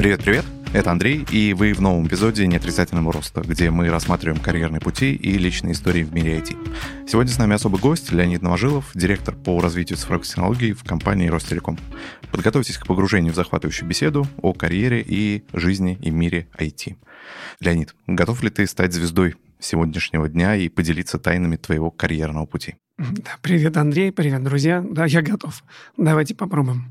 Привет-привет, это Андрей, и вы в новом эпизоде «Неотрицательного роста», где мы рассматриваем карьерные пути и личные истории в мире IT. Сегодня с нами особый гость Леонид Новожилов, директор по развитию цифровых технологий в компании Ростелеком. Подготовьтесь к погружению в захватывающую беседу о карьере и жизни и мире IT. Леонид, готов ли ты стать звездой сегодняшнего дня и поделиться тайнами твоего карьерного пути? Привет, Андрей, привет, друзья. Да, я готов. Давайте попробуем.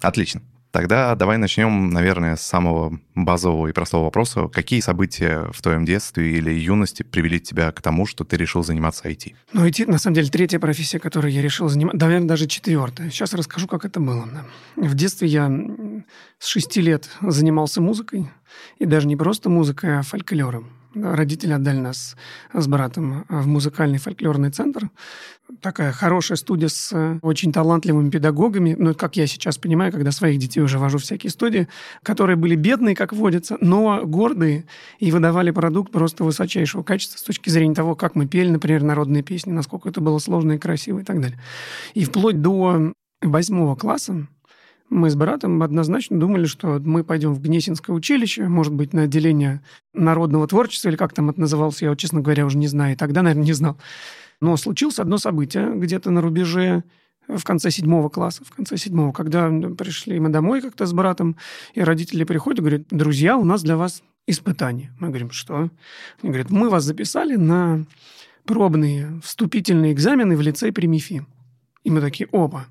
Отлично. Тогда давай начнем, наверное, с самого базового и простого вопроса. Какие события в твоем детстве или юности привели тебя к тому, что ты решил заниматься IT? Ну, IT, на самом деле, третья профессия, которой я решил заниматься, наверное, даже четвертая. Сейчас расскажу, как это было. В детстве я с шести лет занимался музыкой, и даже не просто музыкой, а фольклором. Родители отдали нас с братом в музыкальный фольклорный центр. Такая хорошая студия с очень талантливыми педагогами. Ну, как я сейчас понимаю, когда своих детей уже вожу в всякие студии, которые были бедные, как водится, но гордые и выдавали продукт просто высочайшего качества с точки зрения того, как мы пели, например, народные песни, насколько это было сложно и красиво и так далее. И вплоть до восьмого класса мы с братом однозначно думали, что мы пойдем в Гнесинское училище, может быть, на отделение народного творчества, или как там это называлось, я, честно говоря, уже не знаю. И тогда, наверное, не знал. Но случилось одно событие где-то на рубеже в конце седьмого класса, в конце седьмого, когда пришли мы домой как-то с братом, и родители приходят и говорят, друзья, у нас для вас испытание. Мы говорим, что? Они говорят, мы вас записали на пробные вступительные экзамены в лицей при МИФИ. И мы такие, оба.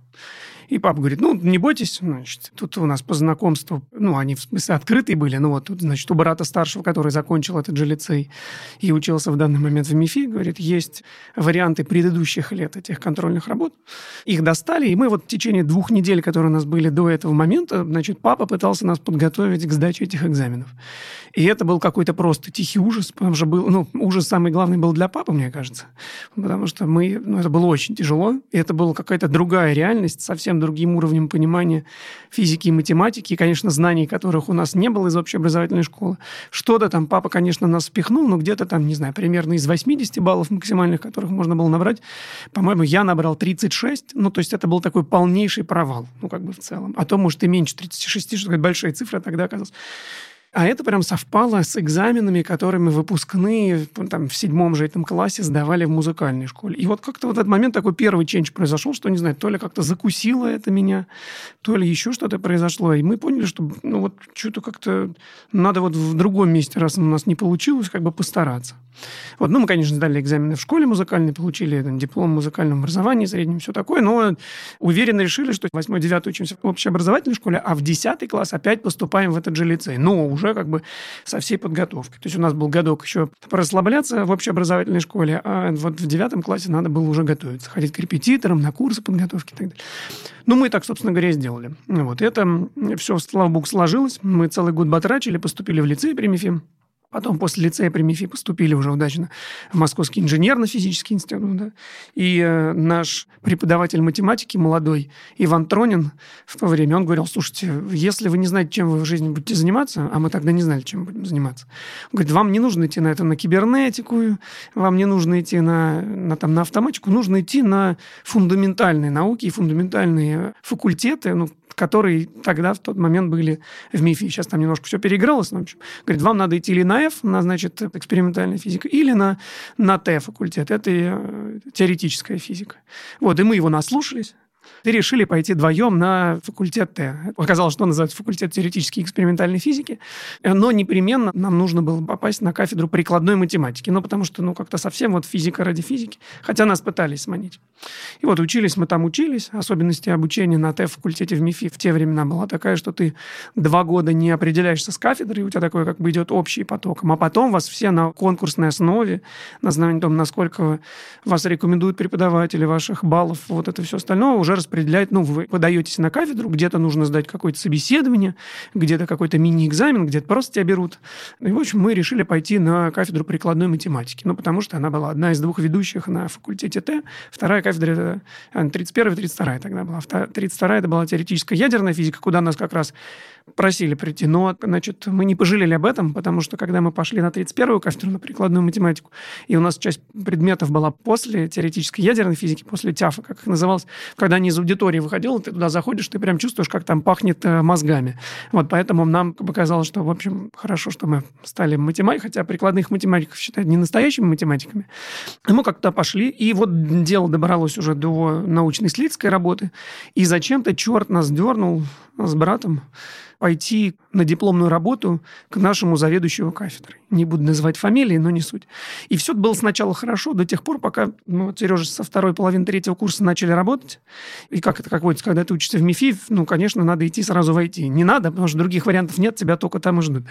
И папа говорит, ну, не бойтесь, значит, тут у нас по знакомству, ну, они в смысле открытые были, ну, вот тут, значит, у брата старшего, который закончил этот же лицей и учился в данный момент в МИФИ, говорит, есть варианты предыдущих лет этих контрольных работ. Их достали, и мы вот в течение двух недель, которые у нас были до этого момента, значит, папа пытался нас подготовить к сдаче этих экзаменов. И это был какой-то просто тихий ужас, потому что был, ну, ужас самый главный был для папы, мне кажется, потому что мы, ну, это было очень тяжело, и это была какая-то другая реальность, совсем совсем другим уровнем понимания физики и математики, и, конечно, знаний, которых у нас не было из общеобразовательной школы. Что-то там папа, конечно, нас впихнул, но где-то там, не знаю, примерно из 80 баллов максимальных, которых можно было набрать, по-моему, я набрал 36, ну, то есть это был такой полнейший провал, ну, как бы в целом. А то, может, и меньше 36, что то большая цифра тогда оказалась. А это прям совпало с экзаменами, которыми выпускные там, в седьмом же этом классе сдавали в музыкальной школе. И вот как-то вот этот момент такой первый ченч произошел, что, не знаю, то ли как-то закусило это меня, то ли еще что-то произошло. И мы поняли, что ну вот что-то как-то надо вот в другом месте, раз у нас не получилось, как бы постараться. Вот, ну, мы, конечно, сдали экзамены в школе музыкальной, получили там, диплом музыкального образования среднем, все такое, но уверенно решили, что 8-9 учимся в общеобразовательной школе, а в 10 класс опять поступаем в этот же лицей. Но уже уже как бы со всей подготовкой. То есть у нас был годок еще порасслабляться в общеобразовательной школе, а вот в девятом классе надо было уже готовиться, ходить к репетиторам, на курсы подготовки и так далее. Ну, мы так, собственно говоря, и сделали. Вот это все, слава богу, сложилось. Мы целый год батрачили, поступили в лицей при МИФИ. Потом после лицея при МИФИ поступили уже удачно в Московский инженерно-физический институт. Да? И э, наш преподаватель математики молодой Иван Тронин в то время, он говорил, слушайте, если вы не знаете, чем вы в жизни будете заниматься, а мы тогда не знали, чем будем заниматься, он говорит, вам не нужно идти на это, на кибернетику, вам не нужно идти на, на, там, на автоматику, нужно идти на фундаментальные науки и фундаментальные факультеты, ну, которые тогда в тот момент были в МИФе. Сейчас там немножко все переигралось. Но, в общем, говорит, вам надо идти или на F, на, значит, экспериментальная физика, или на, на Т факультет. Это э, теоретическая физика. Вот, и мы его наслушались и решили пойти вдвоем на факультет Т. Оказалось, что он называется факультет теоретической и экспериментальной физики, но непременно нам нужно было попасть на кафедру прикладной математики, ну, потому что, ну, как-то совсем вот физика ради физики, хотя нас пытались сманить. И вот учились мы там, учились, особенности обучения на Т-факультете в МИФИ в те времена была такая, что ты два года не определяешься с кафедрой, у тебя такой как бы идет общий поток, а потом вас все на конкурсной основе, на основании того, насколько вас рекомендуют преподаватели ваших баллов, вот это все остальное, уже распределяет, ну, вы подаетесь на кафедру, где-то нужно сдать какое-то собеседование, где-то какой-то мини-экзамен, где-то просто тебя берут. И, в общем, мы решили пойти на кафедру прикладной математики, ну, потому что она была одна из двух ведущих на факультете Т, вторая кафедра, 31 32 тогда была. 32 это была теоретическая ядерная физика, куда нас как раз просили прийти. Но, значит, мы не пожалели об этом, потому что когда мы пошли на 31-ю кафедру, на прикладную математику, и у нас часть предметов была после теоретической ядерной физики, после ТЯФа, как их называлось, когда из аудитории выходил, ты туда заходишь, ты прям чувствуешь, как там пахнет э, мозгами. Вот поэтому нам показалось, что, в общем, хорошо, что мы стали математикой, хотя прикладных математиков считают не настоящими математиками. И мы как-то пошли, и вот дело добралось уже до научно-исследовательской работы, и зачем-то черт нас дернул с братом пойти на дипломную работу к нашему заведующему кафедрой. Не буду называть фамилии, но не суть. И все было сначала хорошо, до тех пор, пока ну, вот Сережа со второй половины третьего курса начали работать. И как это, как водится, когда ты учишься в МИФИ, ну, конечно, надо идти сразу войти. Не надо, потому что других вариантов нет, тебя только там и ждут.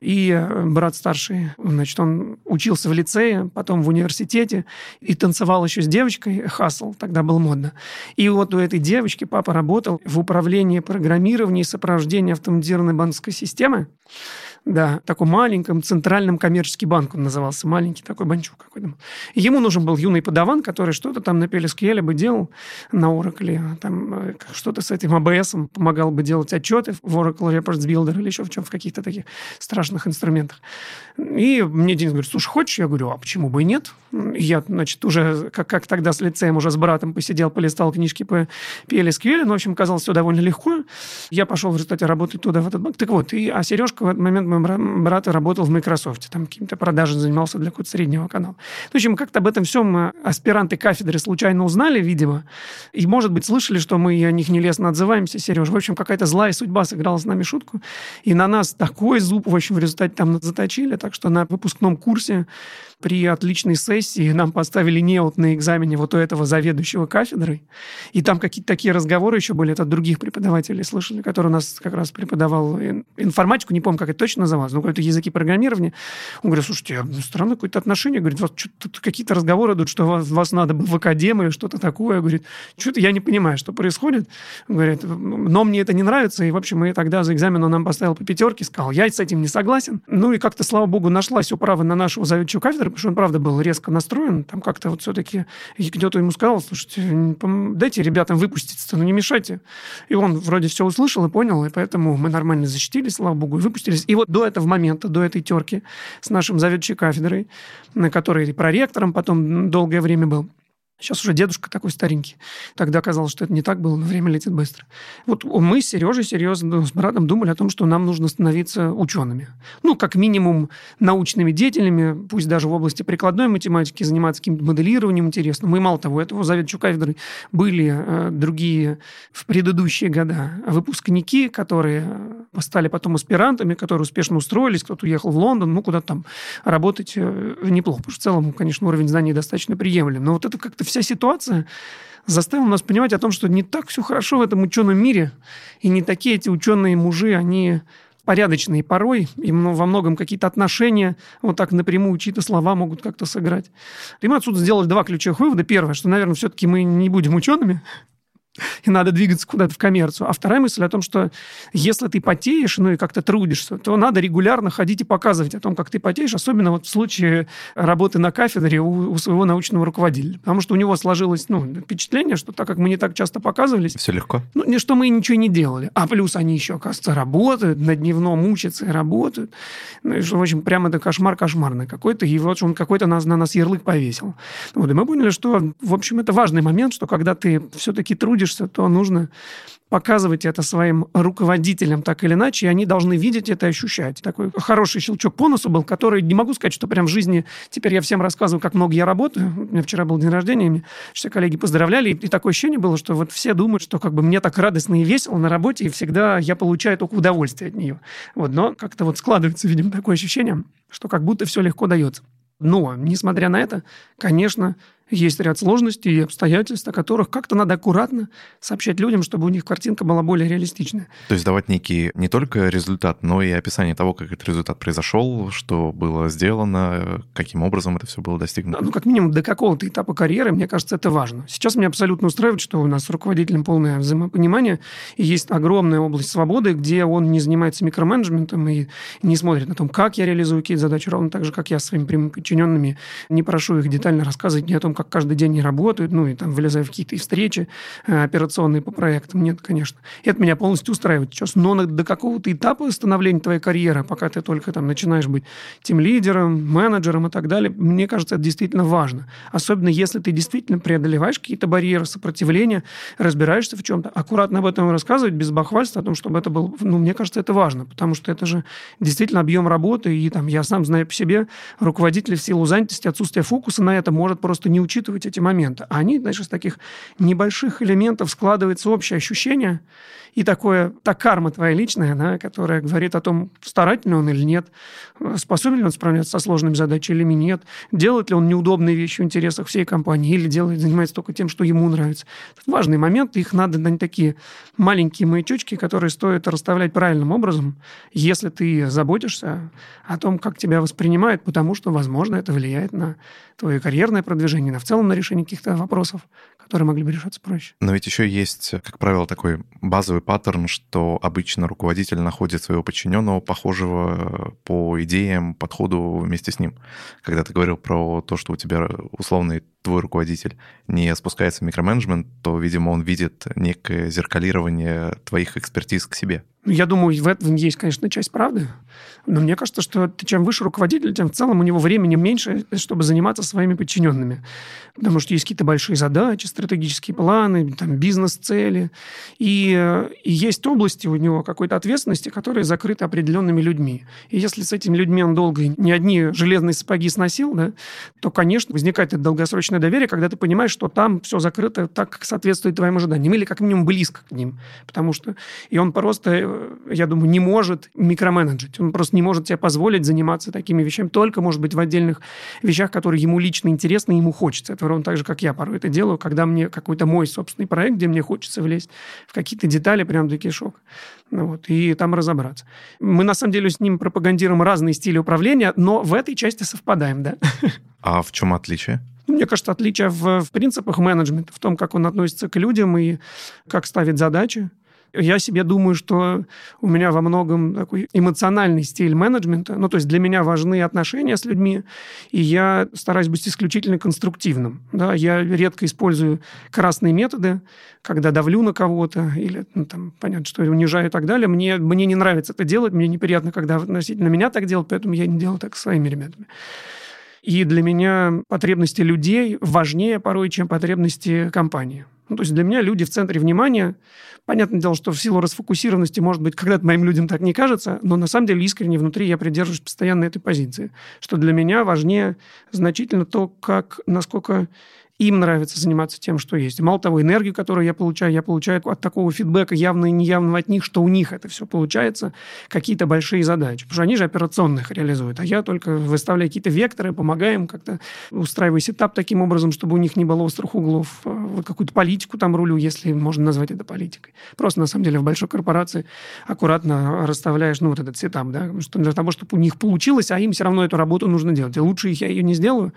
И э, брат старший, значит, он учился в лицее, потом в университете, и танцевал еще с девочкой, хасл, тогда было модно. И вот у этой девочки папа работал в управлении программирования и сопровождения автоматизированной банковской системы. Да, такой маленьком центральном коммерческий банк он назывался, маленький такой банчук какой-то. ему нужен был юный подаван, который что-то там на PLSQL бы делал на Oracle, там э, что-то с этим ABS помогал бы делать отчеты в Oracle Reports Builder или еще в чем, в каких-то таких страшных инструментах. И мне Денис говорит, слушай, хочешь? Я говорю, а почему бы и нет? Я, значит, уже, как, как тогда с лицеем, уже с братом посидел, полистал книжки по PLSQL, ну, в общем, казалось все довольно легко. Я пошел в результате работать туда, в этот банк. Так вот, и, а Сережка в этот момент мой брат работал в Microsoft, там какими-то продажами занимался для какого-то среднего канала. В общем, как-то об этом всем аспиранты кафедры случайно узнали, видимо, и, может быть, слышали, что мы о них нелестно отзываемся, Сереж. В общем, какая-то злая судьба сыграла с нами шутку, и на нас такой зуб, в общем, в результате там заточили, так что на выпускном курсе при отличной сессии нам поставили неот на экзамене вот у этого заведующего кафедрой. И там какие-то такие разговоры еще были от других преподавателей, слышали, который у нас как раз преподавал информатику, не помню, как это точно называлось, но какие-то языки программирования. Он говорит, слушайте, странное какое-то отношение. Говорит, вот тут какие-то разговоры идут, что вас, вас надо в академию что-то такое. Говорит, что-то я не понимаю, что происходит. Говорит, но мне это не нравится. И, в общем, и тогда за экзамен он нам поставил по пятерке, сказал, я с этим не согласен. Ну и как-то, слава богу, нашлась управа на нашего заведующего кафедры, потому что он, правда, был резко настроен. Там как-то вот все-таки кто-то ему сказал, слушайте, дайте ребятам выпуститься, ну не мешайте. И он вроде все услышал и понял, и поэтому мы нормально защитились, слава богу, и выпустились. И вот до этого момента, до этой терки с нашим заведующей кафедрой, на которой проректором потом долгое время был, Сейчас уже дедушка такой старенький. Тогда казалось, что это не так было, но время летит быстро. Вот мы с Сережей серьезно с братом думали о том, что нам нужно становиться учеными. Ну, как минимум, научными деятелями, пусть даже в области прикладной математики, заниматься каким-то моделированием интересно. Мы, мало того, этого заведующего кафедры были э, другие в предыдущие года выпускники, которые стали потом аспирантами, которые успешно устроились, кто-то уехал в Лондон, ну, куда-то там работать э, неплохо. Потому что в целом, конечно, уровень знаний достаточно приемлем. Но вот это как-то вся ситуация заставила нас понимать о том, что не так все хорошо в этом ученом мире, и не такие эти ученые мужи, они порядочные порой, и во многом какие-то отношения вот так напрямую чьи-то слова могут как-то сыграть. И мы отсюда сделали два ключевых вывода. Первое, что, наверное, все-таки мы не будем учеными, и надо двигаться куда-то в коммерцию. А вторая мысль о том, что если ты потеешь, ну и как-то трудишься, то надо регулярно ходить и показывать о том, как ты потеешь, особенно вот в случае работы на кафедре у, у своего научного руководителя. Потому что у него сложилось ну, впечатление, что так как мы не так часто показывались... Все легко? Ну, что мы ничего не делали. А плюс они еще, оказывается, работают, на дневном учатся и работают. Ну, и, что, в общем, прямо это кошмар кошмарный какой-то. И вот он какой-то нас, на нас ярлык повесил. Вот, и мы поняли, что, в общем, это важный момент, что когда ты все-таки трудишься, трудишься, то нужно показывать это своим руководителям так или иначе, и они должны видеть это и ощущать. Такой хороший щелчок по носу был, который, не могу сказать, что прям в жизни, теперь я всем рассказываю, как много я работаю. У меня вчера был день рождения, мне все коллеги поздравляли, и, и такое ощущение было, что вот все думают, что как бы мне так радостно и весело на работе, и всегда я получаю только удовольствие от нее. Вот, но как-то вот складывается, видимо, такое ощущение, что как будто все легко дается. Но, несмотря на это, конечно, есть ряд сложностей и обстоятельств, о которых как-то надо аккуратно сообщать людям, чтобы у них картинка была более реалистичная. То есть давать некий не только результат, но и описание того, как этот результат произошел, что было сделано, каким образом это все было достигнуто. Ну, как минимум, до какого-то этапа карьеры, мне кажется, это важно. Сейчас меня абсолютно устраивает, что у нас с руководителем полное взаимопонимание, и есть огромная область свободы, где он не занимается микроменеджментом и не смотрит на том, как я реализую какие-то задачи, ровно так же, как я своими прямыми подчиненными не прошу их детально рассказывать ни о том, как каждый день они работают, ну, и там влезая в какие-то встречи э, операционные по проектам. Нет, конечно. Это меня полностью устраивает сейчас. Но до какого-то этапа становления твоей карьеры, пока ты только там начинаешь быть тем лидером, менеджером и так далее, мне кажется, это действительно важно. Особенно если ты действительно преодолеваешь какие-то барьеры, сопротивления, разбираешься в чем-то. Аккуратно об этом рассказывать, без бахвальства, о том, чтобы это было... Ну, мне кажется, это важно, потому что это же действительно объем работы, и там я сам знаю по себе, руководитель в силу занятости, отсутствия фокуса на это может просто не учитывать эти моменты. А они, знаешь, из таких небольших элементов складывается общее ощущение, и такое, та карма твоя личная, да, которая говорит о том, старательный он или нет, способен ли он справляться со сложными задачами или нет, делает ли он неудобные вещи в интересах всей компании или делает, занимается только тем, что ему нравится. Это важный момент, их надо на такие маленькие маячочки, которые стоит расставлять правильным образом, если ты заботишься о том, как тебя воспринимают, потому что, возможно, это влияет на твое карьерное продвижение, на в целом на решение каких-то вопросов, которые могли бы решаться проще. Но ведь еще есть, как правило, такой базовый паттерн, что обычно руководитель находит своего подчиненного, похожего по идеям, подходу вместе с ним. Когда ты говорил про то, что у тебя условный твой руководитель не спускается в микроменеджмент, то, видимо, он видит некое зеркалирование твоих экспертиз к себе. Я думаю, в этом есть, конечно, часть правды. Но мне кажется, что чем выше руководитель, тем в целом у него времени меньше, чтобы заниматься своими подчиненными. Потому что есть какие-то большие задачи, стратегические планы, там, бизнес-цели. И, и есть области у него какой-то ответственности, которые закрыты определенными людьми. И если с этими людьми он долго не одни железные сапоги сносил, да, то, конечно, возникает это долгосрочное доверие, когда ты понимаешь, что там все закрыто так, как соответствует твоим ожиданиям. Или как минимум близко к ним. Потому что... И он просто я думаю, не может микроменеджить. Он просто не может себе позволить заниматься такими вещами, только, может быть, в отдельных вещах, которые ему лично интересны, ему хочется. Это ровно так же, как я порой это делаю, когда мне какой-то мой собственный проект, где мне хочется влезть в какие-то детали прям до кишок. Ну, вот, и там разобраться. Мы, на самом деле, с ним пропагандируем разные стили управления, но в этой части совпадаем, да. А в чем отличие? Мне кажется, отличие в, в принципах менеджмента, в том, как он относится к людям и как ставит задачи. Я себе думаю, что у меня во многом такой эмоциональный стиль менеджмента. Ну, то есть для меня важны отношения с людьми, и я стараюсь быть исключительно конструктивным. Да? Я редко использую красные методы, когда давлю на кого-то или, ну, там, понятно, что унижаю и так далее. Мне, мне не нравится это делать, мне неприятно, когда относительно меня так делают, поэтому я не делаю так с своими ребятами. И для меня потребности людей важнее порой, чем потребности компании. Ну, то есть для меня люди в центре внимания. Понятное дело, что в силу расфокусированности, может быть, когда-то моим людям так не кажется, но на самом деле искренне внутри я придерживаюсь постоянно этой позиции, что для меня важнее значительно то, как, насколько им нравится заниматься тем, что есть. Мало того, энергию, которую я получаю, я получаю от такого фидбэка явно и неявного от них, что у них это все получается, какие-то большие задачи. Потому что они же операционно их реализуют, а я только выставляю какие-то векторы, помогаем как-то, устраиваю setup таким образом, чтобы у них не было острых углов. Э, вот какую-то политику там рулю, если можно назвать это политикой. Просто, на самом деле, в большой корпорации аккуратно расставляешь, ну, вот этот setup, да, что для того, чтобы у них получилось, а им все равно эту работу нужно делать. И лучше я ее не сделаю.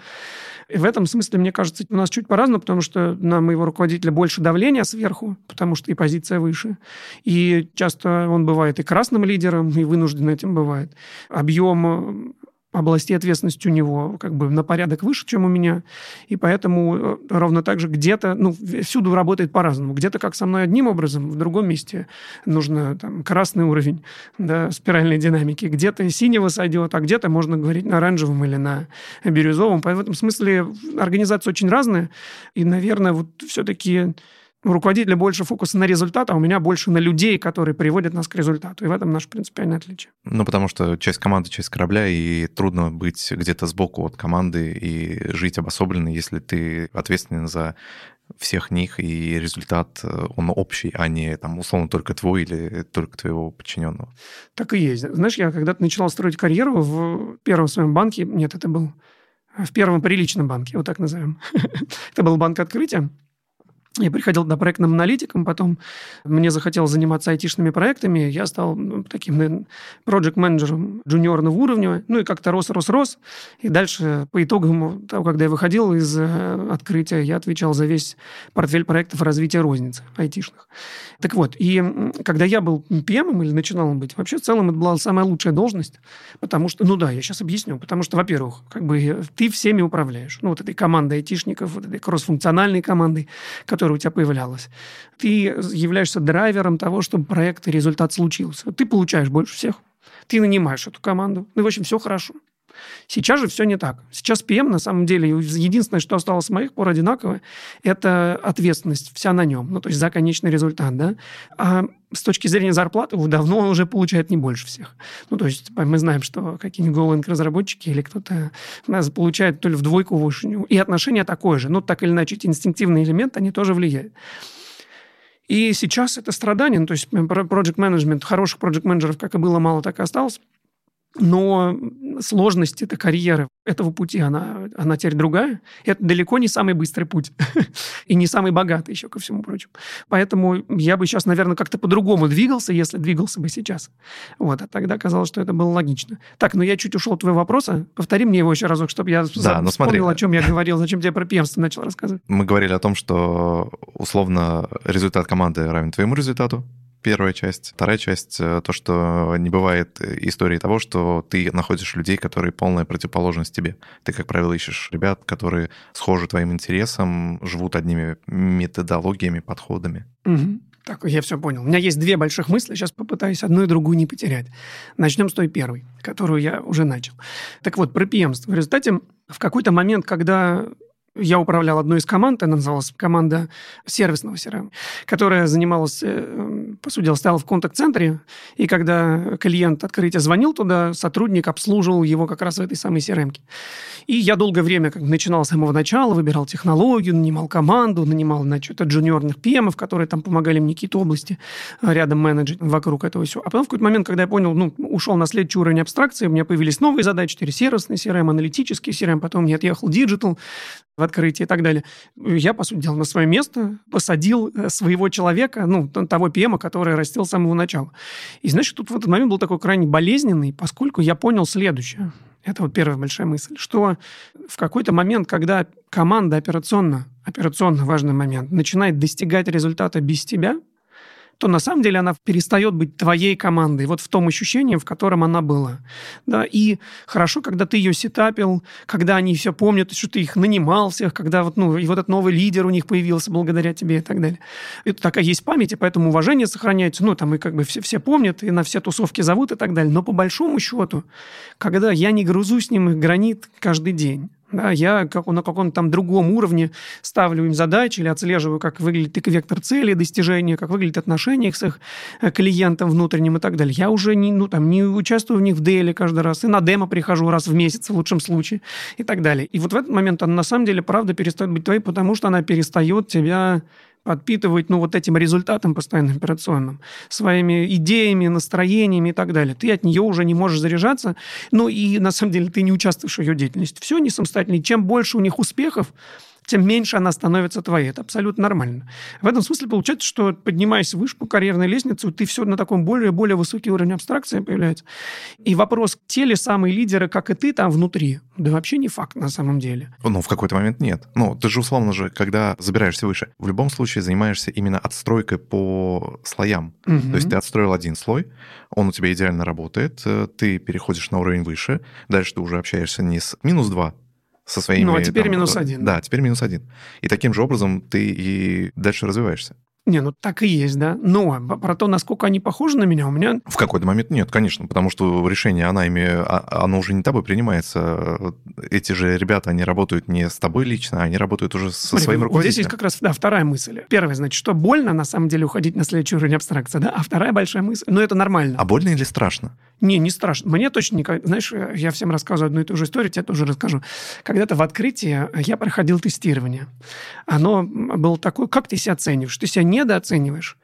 И в этом смысле, мне кажется, у нас чуть по-разному, потому что на моего руководителя больше давления сверху, потому что и позиция выше. И часто он бывает и красным лидером, и вынужден этим бывает. Объем области ответственности у него как бы на порядок выше, чем у меня. И поэтому э, ровно так же где-то, ну, всюду работает по-разному. Где-то как со мной одним образом, в другом месте нужно там красный уровень да, спиральной динамики. Где-то синего сойдет, а где-то можно говорить на оранжевом или на бирюзовом. В этом смысле организация очень разная. И, наверное, вот все-таки у руководителя больше фокуса на результат, а у меня больше на людей, которые приводят нас к результату. И в этом наше принципиальное отличие. Ну, потому что часть команды, часть корабля, и трудно быть где-то сбоку от команды и жить обособленно, если ты ответственен за всех них, и результат, э, он общий, а не, там, условно, только твой или только твоего подчиненного. Так и есть. Знаешь, я когда-то начинал строить карьеру в первом своем банке, нет, это был в первом приличном банке, вот так назовем. это был банк открытия, Я приходил до проектным аналитиком, потом мне захотелось заниматься айтишными проектами, я стал таким, наверное, проект-менеджером джуниорного уровня, ну и как-то рос, рос, рос. И дальше, по итогам того, когда я выходил из э, открытия, я отвечал за весь портфель проектов развития розницы айтишных. Так вот, и когда я был PM или начинал быть, вообще в целом это была самая лучшая должность, потому что, ну да, я сейчас объясню, потому что, во-первых, как бы ты всеми управляешь. Ну вот этой командой айтишников, вот этой кроссфункциональной командой, которая которая у тебя появлялась, ты являешься драйвером того, чтобы проект и результат случился. Ты получаешь больше всех. Ты нанимаешь эту команду. Ну, в общем, все хорошо. Сейчас же все не так. Сейчас PM, на самом деле, единственное, что осталось с моих пор одинаково, это ответственность вся на нем, ну, то есть за конечный результат, да. А с точки зрения зарплаты давно он уже получает не больше всех. Ну, то есть мы знаем, что какие-нибудь Golang-разработчики или кто-то нас получает то ли в двойку выше. И отношение такое же. Ну, так или иначе, эти инстинктивные элементы, они тоже влияют. И сейчас это страдание, ну, то есть project management, хороших project менеджеров как и было мало, так и осталось. Но сложность этой карьеры, этого пути, она, она теперь другая. Это далеко не самый быстрый путь. И не самый богатый еще, ко всему прочему. Поэтому я бы сейчас, наверное, как-то по-другому двигался, если двигался бы сейчас. Вот. А тогда казалось, что это было логично. Так, но я чуть ушел от твоего вопроса. Повтори мне его еще разок, чтобы я да, ну, вспомнил, смотри. о чем я говорил, зачем тебе про пьемство начал рассказывать. Мы говорили о том, что условно результат команды равен твоему результату первая часть. Вторая часть э, — то, что не бывает истории того, что ты находишь людей, которые полная противоположность тебе. Ты, как правило, ищешь ребят, которые схожи твоим интересам, живут одними методологиями, подходами. Угу. Так, я все понял. У меня есть две больших мысли, сейчас попытаюсь одну и другую не потерять. Начнем с той первой, которую я уже начал. Так вот, про преемство. В результате в какой-то момент, когда я управлял одной из команд, она называлась команда сервисного CRM, которая занималась, э, по сути дела, стояла в контакт-центре, и когда клиент открытия звонил туда, сотрудник обслуживал его как раз в этой самой CRM. -ке. И я долгое время как начинал с самого начала, выбирал технологию, нанимал команду, нанимал, значит, джуниорных PM, которые там помогали мне какие-то области э, рядом менеджить вокруг этого всего. А потом в какой-то момент, когда я понял, ну, ушел на следующий уровень абстракции, у меня появились новые задачи, теперь сервисный CRM, аналитический CRM, потом я отъехал digital, в открытии и так далее. Я, по сути дела, на свое место посадил э, своего человека, ну, того ПМа, который растил с самого начала. И, значит, тут в этот момент был такой крайне болезненный, поскольку я понял следующее. Это вот первая большая мысль, что в какой-то момент, когда команда операционно, операционно важный момент, начинает достигать результата без тебя – то на самом деле она перестает быть твоей командой, вот в том ощущении, в котором она была. Да, и хорошо, когда ты ее сетапил, когда они все помнят, что ты их нанимал всех, когда вот, ну, и вот этот новый лидер у них появился благодаря тебе и так далее. Это такая есть память, и поэтому уважение сохраняется, ну, там и как бы все, все помнят, и на все тусовки зовут и так далее. Но по большому счету, когда я не грузу с ним гранит каждый день, да, я как, на каком-то там другом уровне ставлю им задачи или отслеживаю, как выглядит их вектор цели, достижения, как выглядит отношение их с их э, клиентом внутренним и так далее. Я уже не, ну, там, не участвую в них в деле каждый раз, и на демо прихожу раз в месяц в лучшем случае и так далее. И вот в этот момент она на самом деле, правда, перестает быть твоей, потому что она перестает тебя подпитывать, ну, вот этим результатом постоянно операционным, своими идеями, настроениями и так далее. Ты от нее уже не можешь заряжаться, ну, и на самом деле ты не участвуешь в ее деятельности. Все не самостоятельно. И чем больше у них успехов, тем меньше она становится твоей. Это абсолютно нормально. В этом смысле получается, что поднимаясь выше по карьерной лестнице, ты все на таком более более высокий уровень абстракции появляется. И вопрос, те ли самые лидеры, как и ты там внутри, да вообще не факт на самом деле. Ну, в какой-то момент нет. Ну, ты же условно же, когда забираешься выше, в любом случае занимаешься именно отстройкой по слоям. Угу. То есть ты отстроил один слой, он у тебя идеально работает, э, ты переходишь на уровень выше, дальше ты уже общаешься не с минус 2, со своими... Ну, а теперь там, минус один. Да, теперь минус один. И таким же образом ты и дальше развиваешься. Не, ну так и есть, да. Но про то, насколько они похожи на меня, у меня... В какой-то момент нет, конечно, потому что решение, она ими, а, оно уже не тобой принимается. Эти же ребята, они работают не с тобой лично, они работают уже со Смотри, своим руководителем. Здесь есть как раз, да, вторая мысль. Первая, значит, что больно, на самом деле, уходить на следующий уровень абстракции, да, а вторая большая мысль, ну это нормально. А больно или страшно? Не, не страшно. Мне точно не... Знаешь, я всем рассказываю одну и ту же историю, тебе тоже расскажу. Когда-то в открытии я проходил тестирование. Оно было такое, как ты себя оцениваешь? Ты себя недооцениваешь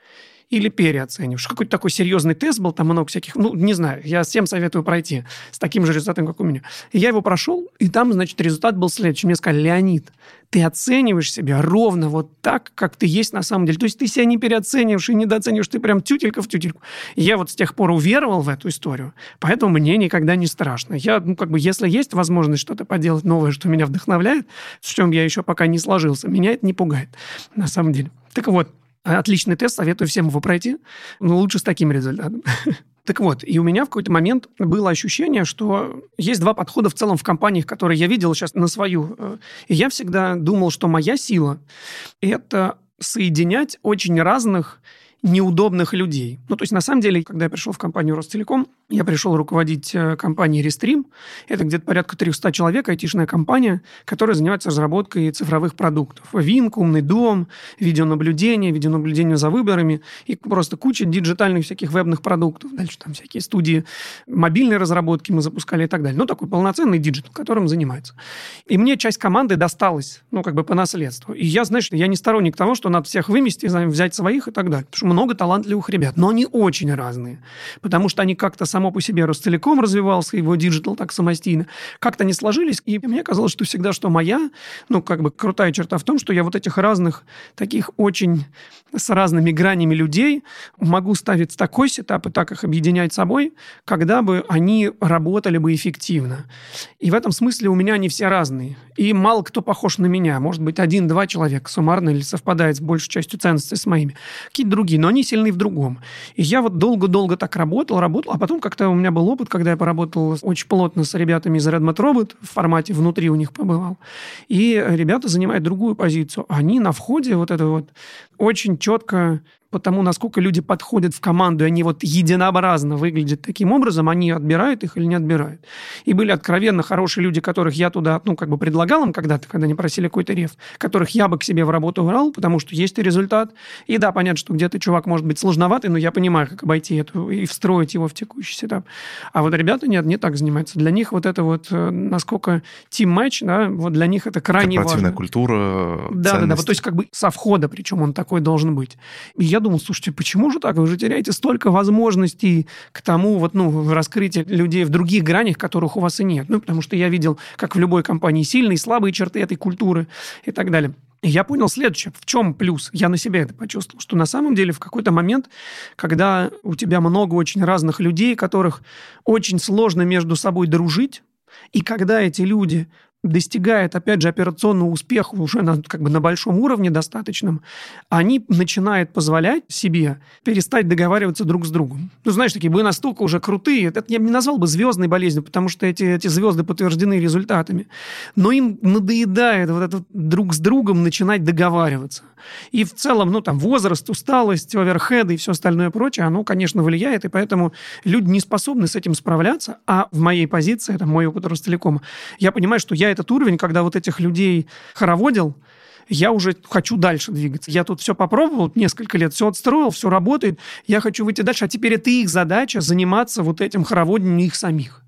или переоцениваешь. Какой-то такой серьезный тест был, там много всяких, ну, не знаю, я всем советую пройти с таким же результатом, как у меня. И я его прошел, и там, значит, результат был следующий. Мне сказали, Леонид, ты оцениваешь себя ровно вот так, как ты есть на самом деле. То есть ты себя не переоцениваешь и недооцениваешь, ты прям тютелька в тютельку. И я вот с тех пор уверовал в эту историю, поэтому мне никогда не страшно. Я, ну, как бы, если есть возможность что-то поделать новое, что меня вдохновляет, в чем я еще пока не сложился, меня это не пугает, на самом деле. Так вот, отличный тест, советую всем его пройти, но лучше с таким результатом. Так вот, и у меня в какой-то момент было ощущение, что есть два подхода в целом в компаниях, которые я видел сейчас на свою. Э, и я всегда думал, что моя сила – это соединять очень разных неудобных людей. Ну, то есть, на самом деле, когда я пришел в компанию Ростелеком, я пришел руководить э, компанией Restream. Это где-то порядка 300 человек, айтишная компания, которая занимается разработкой цифровых продуктов. Wink, умный дом, видеонаблюдение, видеонаблюдение за выборами и просто куча диджитальных всяких вебных продуктов. Дальше там всякие студии мобильной разработки мы запускали и так далее. Ну, такой полноценный digital, которым занимается. И мне часть команды досталась, ну, как бы по наследству. И я, знаешь, я не сторонник того, что надо всех вымести, взять своих и так далее. Потому что много талантливых ребят, но они очень разные. Потому что они как-то само по себе Ростелеком развивался, его digital так самостийно, как-то не сложились. И мне казалось, что всегда, что моя, ну, как бы крутая черта в том, что я вот этих разных, таких очень с разными гранями людей могу ставить такой setup и так их объединять собой, когда бы они работали бы эффективно. И в этом смысле у меня они все разные. И мало кто похож на меня. Может быть, один-два человека суммарно или совпадает с большей частью ценностей с моими. Какие-то другие но они сильны в другом. И я вот долго-долго так работал, работал, а потом как-то у меня был опыт, когда я поработал очень плотно с ребятами из Redmond Robot, в формате внутри у них побывал. И ребята занимают другую позицию. Они на входе вот это вот очень четко по тому, насколько люди подходят в команду, и они вот единообразно выглядят таким образом, они отбирают их или не отбирают. И были откровенно хорошие люди, которых я туда, ну, как бы предлагал им когда-то, когда они просили какой-то реф, которых я бы к себе в работу брал, потому что есть и результат. И да, понятно, что где-то чувак может быть сложноватый, но я понимаю, как обойти эту и встроить его в текущий сетап. А вот ребята нет, не так занимаются. Для них вот это вот, э, насколько тим-матч, да, вот для них это крайне важно. культура, Да, да, да, вот, то есть как бы со входа, причем он такой должен быть. И я думал, слушайте, почему же так? Вы же теряете столько возможностей к тому, вот, ну, раскрытия людей в других гранях, которых у вас и нет. Ну, потому что я видел, как в любой компании, сильные и слабые черты этой культуры и так далее. И я понял следующее. В чем плюс? Я на себе это почувствовал, что на самом деле в какой-то момент, когда у тебя много очень разных людей, которых очень сложно между собой дружить, и когда эти люди достигает, опять же, операционного успеха уже на, как бы на большом уровне достаточном, они начинают позволять себе перестать договариваться друг с другом. Ну, знаешь, такие, вы настолько уже крутые, это я не назвал бы звездной болезнью, потому что эти, эти звезды подтверждены результатами, но им надоедает вот это друг с другом начинать договариваться. И в целом, ну, там, возраст, усталость, оверхеды и все остальное прочее, оно, конечно, влияет, и поэтому люди не способны с этим справляться, а в моей позиции, это мой опыт Ростелекома, я понимаю, что я этот уровень, когда вот этих людей хороводил, я уже хочу дальше двигаться. Я тут все попробовал несколько лет, все отстроил, все работает, я хочу выйти дальше, а теперь это их задача заниматься вот этим хороводением их самих.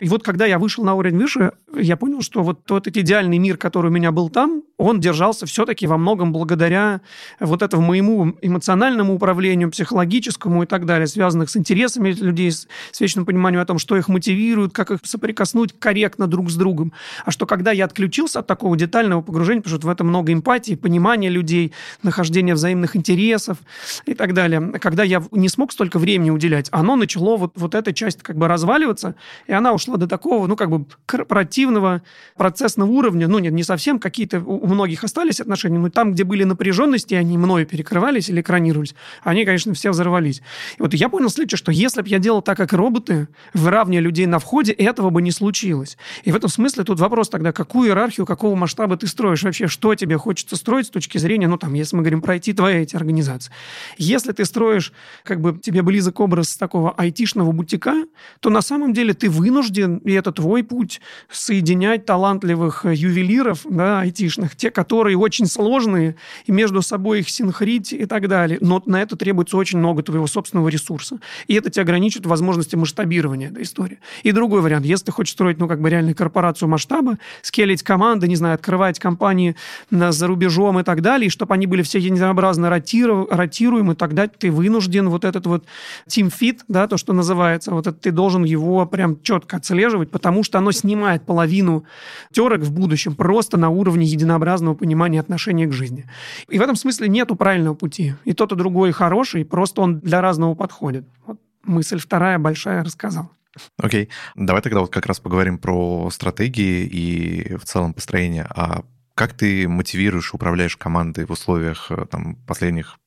И вот когда я вышел на уровень выше, я понял, что вот тот идеальный мир, который у меня был там, он держался все-таки во многом благодаря вот этому моему эмоциональному управлению, психологическому и так далее, связанных с интересами людей, с, вечным пониманием о том, что их мотивирует, как их соприкоснуть корректно друг с другом. А что когда я отключился от такого детального погружения, потому что в этом много эмпатии, понимания людей, нахождения взаимных интересов и так далее, когда я не смог столько времени уделять, оно начало вот, вот эта часть как бы разваливаться, и она ушла до такого, ну, как бы корпоративного процессного уровня. Ну, нет, не совсем, какие-то у многих остались отношения, но там, где были напряженности, они мною перекрывались или экранировались, они, конечно, все взорвались. И вот я понял следующее, что если бы я делал так, как роботы, выравнивая людей на входе, этого бы не случилось. И в этом смысле тут вопрос тогда, какую иерархию, какого масштаба ты строишь? Вообще, что тебе хочется строить с точки зрения, ну, там, если мы говорим про IT, твои эти организации. Если ты строишь, как бы, тебе близок образ такого айтишного бутика, то на самом деле ты в вынужден, и это твой путь, соединять талантливых ювелиров, да, айтишных, те, которые очень сложные, и между собой их синхрить и так далее. Но на это требуется очень много твоего собственного ресурса. И это тебя ограничивает возможности масштабирования этой истории. И другой вариант. Если ты хочешь строить, ну, как бы реальную корпорацию масштаба, скелить команды, не знаю, открывать компании за рубежом и так далее, и чтобы они были все единообразно ротируемы, тогда ты вынужден вот этот вот team fit, да, то, что называется, вот это ты должен его прям четко отслеживать, потому что оно снимает половину терок в будущем просто на уровне единообразного понимания отношения к жизни. И в этом смысле нету правильного пути. И тот, и другой хороший, просто он для разного подходит. Вот мысль вторая большая рассказал. Окей. Okay. Давай тогда вот как раз поговорим про стратегии и в целом построение. А как ты мотивируешь, управляешь командой в условиях э, там, последних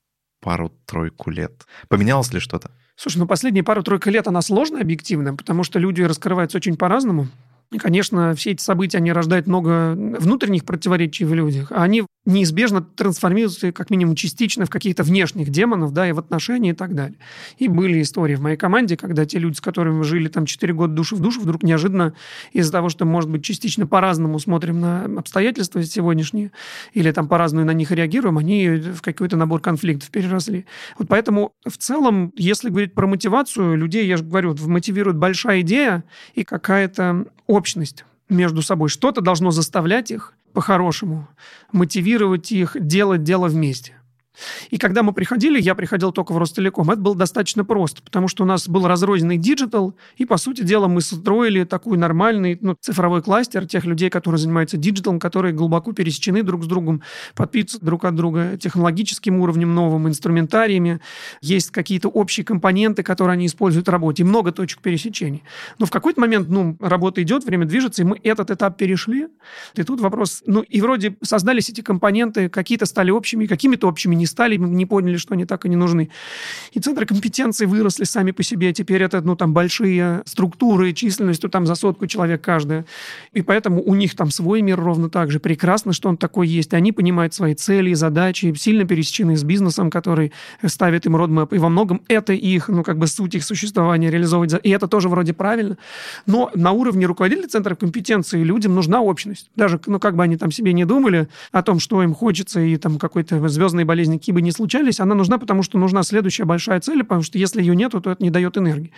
пару-тройку лет? Поменялось ли что-то? Слушай, ну последние пару-тройку лет она сложная объективно, потому что люди раскрываются очень по-разному. И, конечно, все эти события, они рождают много внутренних противоречий в людях. А они неизбежно трансформируются как минимум частично в каких-то внешних демонов, да, и в отношения и так далее. И были истории в моей команде, когда те люди, с которыми мы жили там 4 года душу в душу, вдруг неожиданно из-за того, что, может быть, частично по-разному смотрим на обстоятельства сегодняшние, или там по-разному на них реагируем, они в какой-то набор конфликтов переросли. Вот поэтому в целом, если говорить про мотивацию, людей, я же говорю, мотивирует большая идея и какая-то общность между собой. Что-то должно заставлять их по-хорошему, мотивировать их делать дело вместе. И когда мы приходили, я приходил только в Ростелеком, это было достаточно просто, потому что у нас был разрозненный digital, и, по сути дела, мы строили такой нормальный ну, цифровой кластер тех людей, которые занимаются диджиталом, которые глубоко пересечены друг с другом, подписываются друг от друга технологическим уровнем, новым инструментариями. Есть какие-то общие компоненты, которые они используют в работе, и много точек пересечений. Но в какой-то момент, ну, работа идет, время движется, и мы этот этап перешли. И тут вопрос, ну, и вроде создались эти компоненты, какие-то стали общими, какими-то общими не стали, не поняли, что они так и не нужны. И центры компетенции выросли сами по себе. Теперь это, ну, там, большие структуры, численностью там за сотку человек каждая. И поэтому у них там свой мир ровно так же. Прекрасно, что он такой есть. Они понимают свои цели, задачи, сильно пересечены с бизнесом, который ставит им родмэп. И во многом это их, ну, как бы суть их существования реализовывать. И это тоже вроде правильно. Но на уровне руководителей центров компетенции людям нужна общность. Даже, ну, как бы они там себе не думали о том, что им хочется, и там какой-то звездной болезни какие бы ни случались, она нужна, потому что нужна следующая большая цель, потому что если ее нету, то это не дает энергии.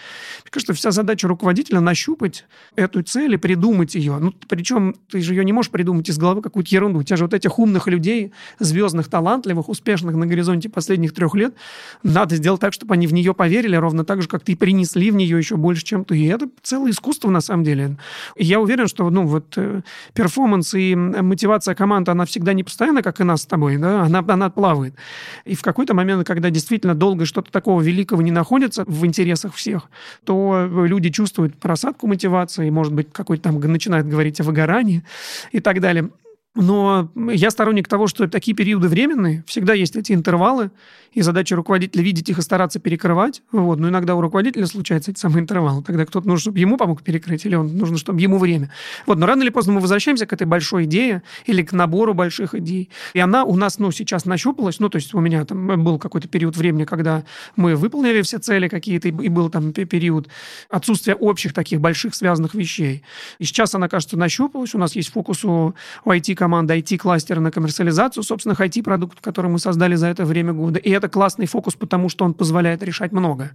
Мне кажется, вся задача руководителя нащупать эту цель и придумать ее. Ну, причем ты же ее не можешь придумать из головы какую-то ерунду. У тебя же вот этих умных людей, звездных, талантливых, успешных на горизонте последних трех лет, надо сделать так, чтобы они в нее поверили, ровно так же, как ты принесли в нее еще больше, чем ты. И это целое искусство, на самом деле. И я уверен, что ну, вот, э, перформанс и мотивация команды, она всегда не постоянно, как и нас с тобой, да? она, она плавает. И в какой-то момент, когда действительно долго что-то такого великого не находится в интересах всех, то люди чувствуют просадку мотивации, может быть, какой-то там начинают говорить о выгорании и так далее. Но я сторонник того, что такие периоды временные, всегда есть эти интервалы, и задача руководителя видеть их и стараться перекрывать. Вот. Но иногда у руководителя случаются эти самые интервалы. Тогда кто-то нужно, чтобы ему помог перекрыть, или он нужно, чтобы ему время. Вот. Но рано или поздно мы возвращаемся к этой большой идее или к набору больших идей. И она у нас ну, сейчас нащупалась. Ну, то есть у меня там был какой-то период времени, когда мы выполнили все цели какие-то, и был там период отсутствия общих таких больших связанных вещей. И сейчас она, кажется, нащупалась. У нас есть фокус у IT-команды, IT-кластера на коммерциализацию собственных IT-продуктов, которые мы создали за это время года. И это это классный фокус, потому что он позволяет решать много.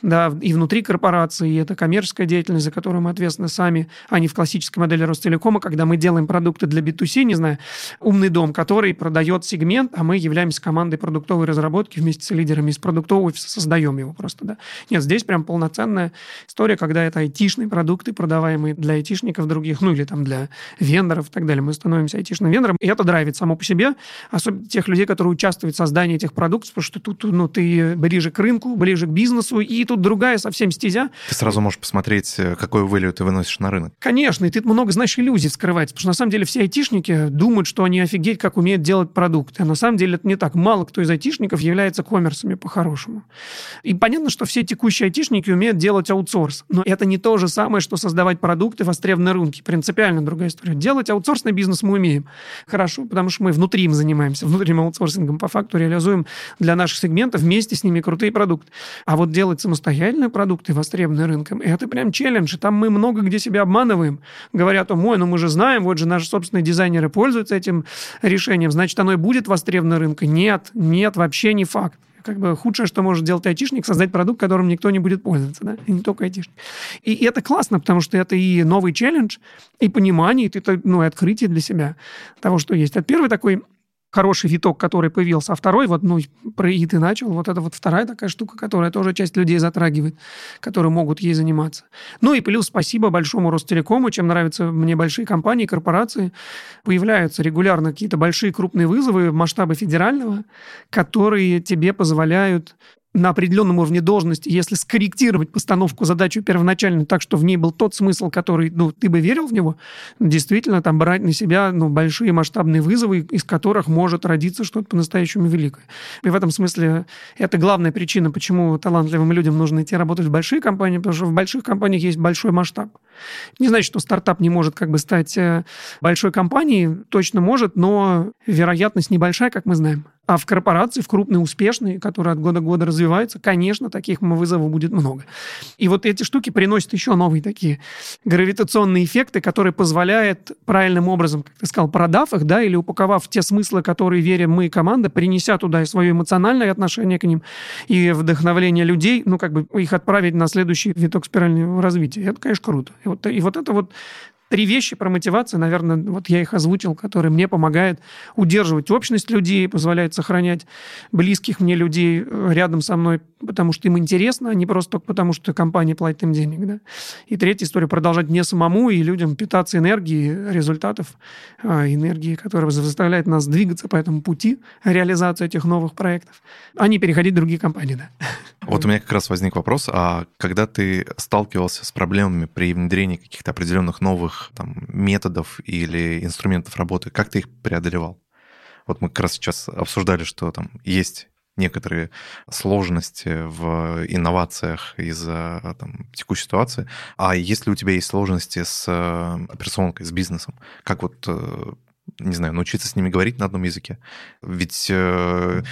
Да, и внутри корпорации, и это коммерческая деятельность, за которую мы ответственны сами, а не в классической модели Ростелекома, когда мы делаем продукты для B2C, не знаю, умный дом, который продает сегмент, а мы являемся командой продуктовой разработки вместе с лидерами из продуктового офиса, создаем его просто, да. Нет, здесь прям полноценная история, когда это айтишные продукты, продаваемые для айтишников других, ну или там для вендоров и так далее. Мы становимся айтишным вендором, и это драйвит само по себе, особенно тех людей, которые участвуют в создании этих продуктов, потому что что тут ну, ты ближе к рынку, ближе к бизнесу, и тут другая совсем стезя. Ты сразу можешь посмотреть, э, какой value ты выносишь на рынок. Конечно, и ты много, знаешь, иллюзий скрывается, потому что на самом деле все айтишники думают, что они офигеть, как умеют делать продукты. А на самом деле это не так. Мало кто из айтишников является коммерсами по-хорошему. И понятно, что все текущие айтишники умеют делать аутсорс, но это не то же самое, что создавать продукты востребованные на рынке. Принципиально другая история. Делать аутсорсный бизнес мы умеем умеем. Хорошо, потому что мы внутри им занимаемся, внутренним аутсорсингом по факту реализуем для наших сегментов вместе с ними крутые продукты. А вот делать самостоятельные продукты, востребованные рынком, это прям челлендж. И там мы много где себя обманываем. Говорят, о, мой, ну мы же знаем, вот же наши собственные дизайнеры пользуются этим решением, значит, оно и будет востребовано рынком. Нет, нет, вообще не факт как бы худшее, что может делать айтишник, создать продукт, которым никто не будет пользоваться, да, и не только айтишник. И, и это классно, потому что это и новый челлендж, и понимание, и это, ну, и открытие для себя того, что есть. Это первый такой хороший виток, который появился, а второй, вот, ну, про и начал, вот это вот вторая такая штука, которая тоже часть людей затрагивает, которые могут ей заниматься. Ну и плюс спасибо большому Ростелекому, чем нравятся мне большие компании, корпорации, появляются регулярно какие-то большие крупные вызовы масштаба федерального, которые тебе позволяют на определенном уровне должности, если скорректировать постановку задачи первоначально так, что в ней был тот смысл, который, ну, ты бы верил в него, действительно там брать на себя, ну, большие масштабные вызовы, из которых может родиться что-то по-настоящему великое. И в этом смысле это главная причина, почему талантливым людям нужно идти работать в большие компании, потому что в больших компаниях есть большой масштаб. Не значит, что стартап не может как бы стать э, большой компанией, точно может, но вероятность небольшая, как мы знаем. А в корпорации, в крупные, успешные, которые от года к году развиваются, конечно, таких вызовов будет много. И вот эти штуки приносят еще новые такие гравитационные эффекты, которые позволяют правильным образом, как ты сказал, продав их, да, или упаковав те смыслы, которые верим мы, команда, принеся туда и свое эмоциональное отношение к ним, и вдохновление людей, ну, как бы их отправить на следующий виток спирального развития. Это, конечно, круто. И вот, и вот это вот три вещи про мотивацию, наверное, вот я их озвучил, которые мне помогают удерживать общность людей, позволяют сохранять близких мне людей э, рядом со мной, потому что им интересно, а не просто только потому, что компания платит им денег. Да? И третья история – продолжать не самому и людям питаться энергией результатов, а, энергии, которая заставляет нас двигаться по этому пути реализации этих новых проектов, а не переходить в другие компании. Да? Вот у меня как раз возник вопрос, а когда ты сталкивался с проблемами при внедрении каких-то определенных новых там, методов или инструментов работы, как ты их преодолевал? Вот мы как раз сейчас обсуждали, что там есть некоторые сложности в инновациях из-за там, текущей ситуации. А если у тебя есть сложности с э, операционкой, с бизнесом, как вот э, не знаю, научиться с ними говорить на одном языке. Ведь э,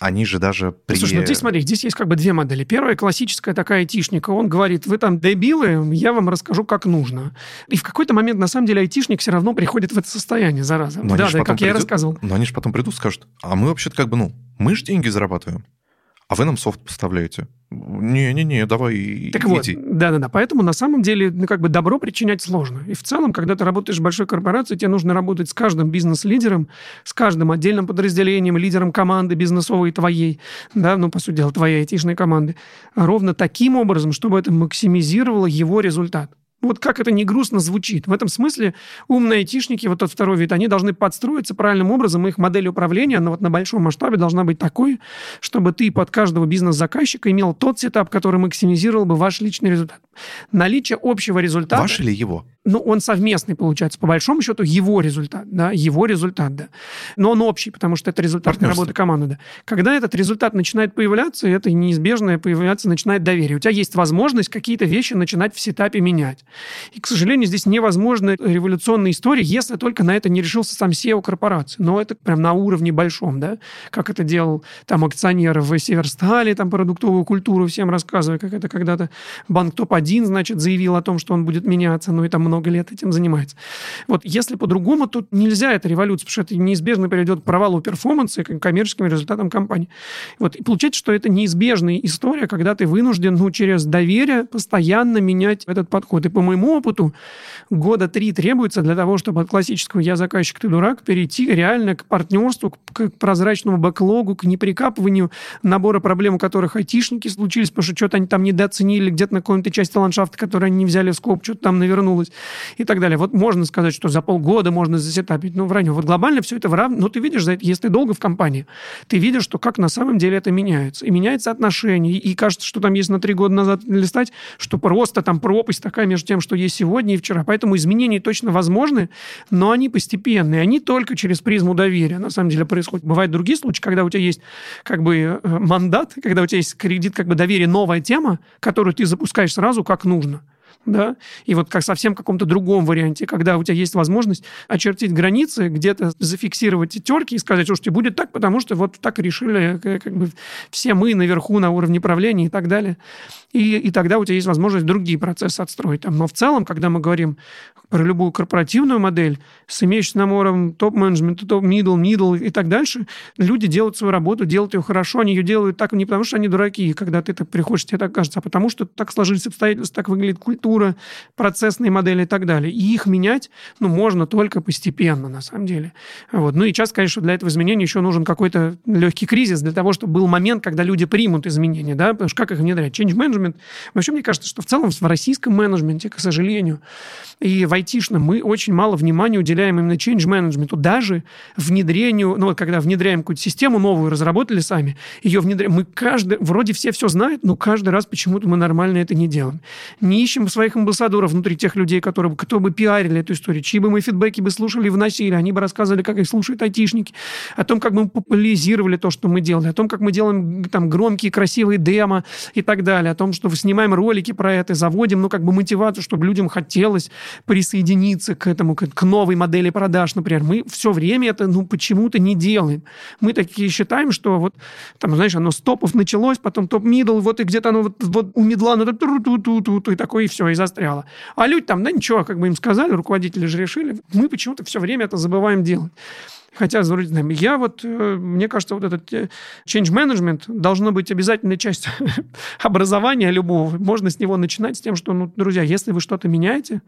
они же даже при... Слушай, ну здесь смотри, здесь есть как бы две модели. Первая классическая такая айтишника. Он говорит, вы там дебилы, я вам расскажу, как нужно. И в какой-то момент, на самом деле, айтишник все равно приходит в это состояние, зараза. Но да, да, как придут, я и рассказывал. Но они же потом придут и скажут, а мы вообще-то как бы, ну, мы же деньги зарабатываем а вы нам софт поставляете. Не-не-не, давай Так иди. вот, да-да-да. Поэтому на самом деле, ну, как бы добро причинять сложно. И в целом, когда ты работаешь в большой корпорации, тебе нужно работать с каждым бизнес-лидером, с каждым отдельным подразделением, лидером команды бизнесовой твоей, да, ну, по сути дела, твоей айтишной команды, ровно таким образом, чтобы это максимизировало его результат. Вот как это не грустно звучит. В этом смысле умные айтишники, вот тот второй вид, они должны подстроиться правильным образом. Их модель управления, она вот на большом масштабе должна быть такой, чтобы ты под каждого бизнес-заказчика имел тот сетап, который максимизировал бы ваш личный результат. Наличие общего результата... Ваш или его? Ну, он совместный, получается. По большому счету, его результат, да, его результат, да. Но он общий, потому что это результат работы команды, да. Когда этот результат начинает появляться, это неизбежное появляться начинает доверие. У тебя есть возможность какие-то вещи начинать в сетапе менять. И, к сожалению, здесь невозможна революционная история, если только на это не решился сам SEO корпорации. Но это прям на уровне большом, да, как это делал там акционер в Северстале, там продуктовую культуру всем рассказывая, как это когда-то банк топ-1, значит, заявил о том, что он будет меняться, ну и там много лет этим занимается. Вот если по-другому, тут нельзя это революция, потому что это неизбежно приведет к провалу перформанса и к коммерческим результатам компании. Вот. И получается, что это неизбежная история, когда ты вынужден ну, через доверие постоянно менять этот подход. И по моему опыту, года три требуется для того, чтобы от классического «я заказчик, ты дурак» перейти реально к партнерству, к прозрачному бэклогу, к неприкапыванию набора проблем, у которых айтишники случились, потому что что-то они там недооценили где-то на какой-то части ландшафта, которую они не взяли в скоп, что-то там навернулось и так далее. Вот можно сказать, что за полгода можно засетапить, ну, вранье. Вот глобально все это в рав... Ну, ты видишь, если долго в компании, ты видишь, что как на самом деле это меняется. И меняется отношение. И кажется, что там есть на три года назад листать, что просто там пропасть такая между тем, что есть сегодня и вчера. Поэтому изменения точно возможны, но они постепенные. Они только через призму доверия, на самом деле, происходят. Бывают другие случаи, когда у тебя есть как бы э, мандат, когда у тебя есть кредит как бы доверие, новая тема, которую ты запускаешь сразу как нужно. да, и вот как совсем каком-то другом варианте, когда у тебя есть возможность очертить границы, где-то зафиксировать терки и сказать, слушайте, будет так, потому что вот так решили как бы все мы наверху на уровне правления и так далее. И, и тогда у тебя есть возможность другие процессы отстроить. Но в целом, когда мы говорим про любую корпоративную модель с имеющимся набором топ-менеджмента, top-middle, middle и так дальше, люди делают свою работу, делают ее хорошо, они ее делают так не потому, что они дураки, когда ты так приходишь, тебе так кажется, а потому что так сложились обстоятельства, так выглядит культура, процессные модели и так далее. И их менять, ну, можно только постепенно, на самом деле. Вот. Ну и часто, конечно, для этого изменения еще нужен какой-то легкий кризис для того, чтобы был момент, когда люди примут изменения, да, потому что как их внедрять? Change management. Вообще, мне кажется, что в целом в российском менеджменте, к сожалению, и в айтишном мы очень мало внимания уделяем именно change management, даже внедрению, ну, вот когда внедряем какую-то систему новую, разработали сами, ее внедряем, мы каждый, вроде все все знают, но каждый раз почему-то мы нормально это не делаем. Не ищем своих амбассадоров внутри тех людей, которые, кто бы пиарили эту историю, чьи бы мы фидбэки бы слушали и вносили, они бы рассказывали, как их слушают айтишники, о том, как мы популяризировали то, что мы делали, о том, как мы делаем там громкие, красивые демо и так далее, о том, что снимаем ролики про это, заводим, ну, как бы мотивацию, чтобы людям хотелось присоединиться к этому, к, к новой модели продаж, например. Мы все время это, ну, почему-то не делаем. Мы такие считаем, что вот, там, знаешь, оно с топов началось, потом top-middle, вот и где-то оно вот, вот у мидла, ну, ту ту ту ту ту и такое, и все, и застряло. А люди там, да ничего, как бы им сказали, руководители же решили. Мы почему-то все время это забываем делать. Хотя, я вот, э, мне кажется, вот этот э, change management должно быть обязательной частью образования любого. Можно с него начинать с тем, что, ну, друзья, если вы что-то меняете,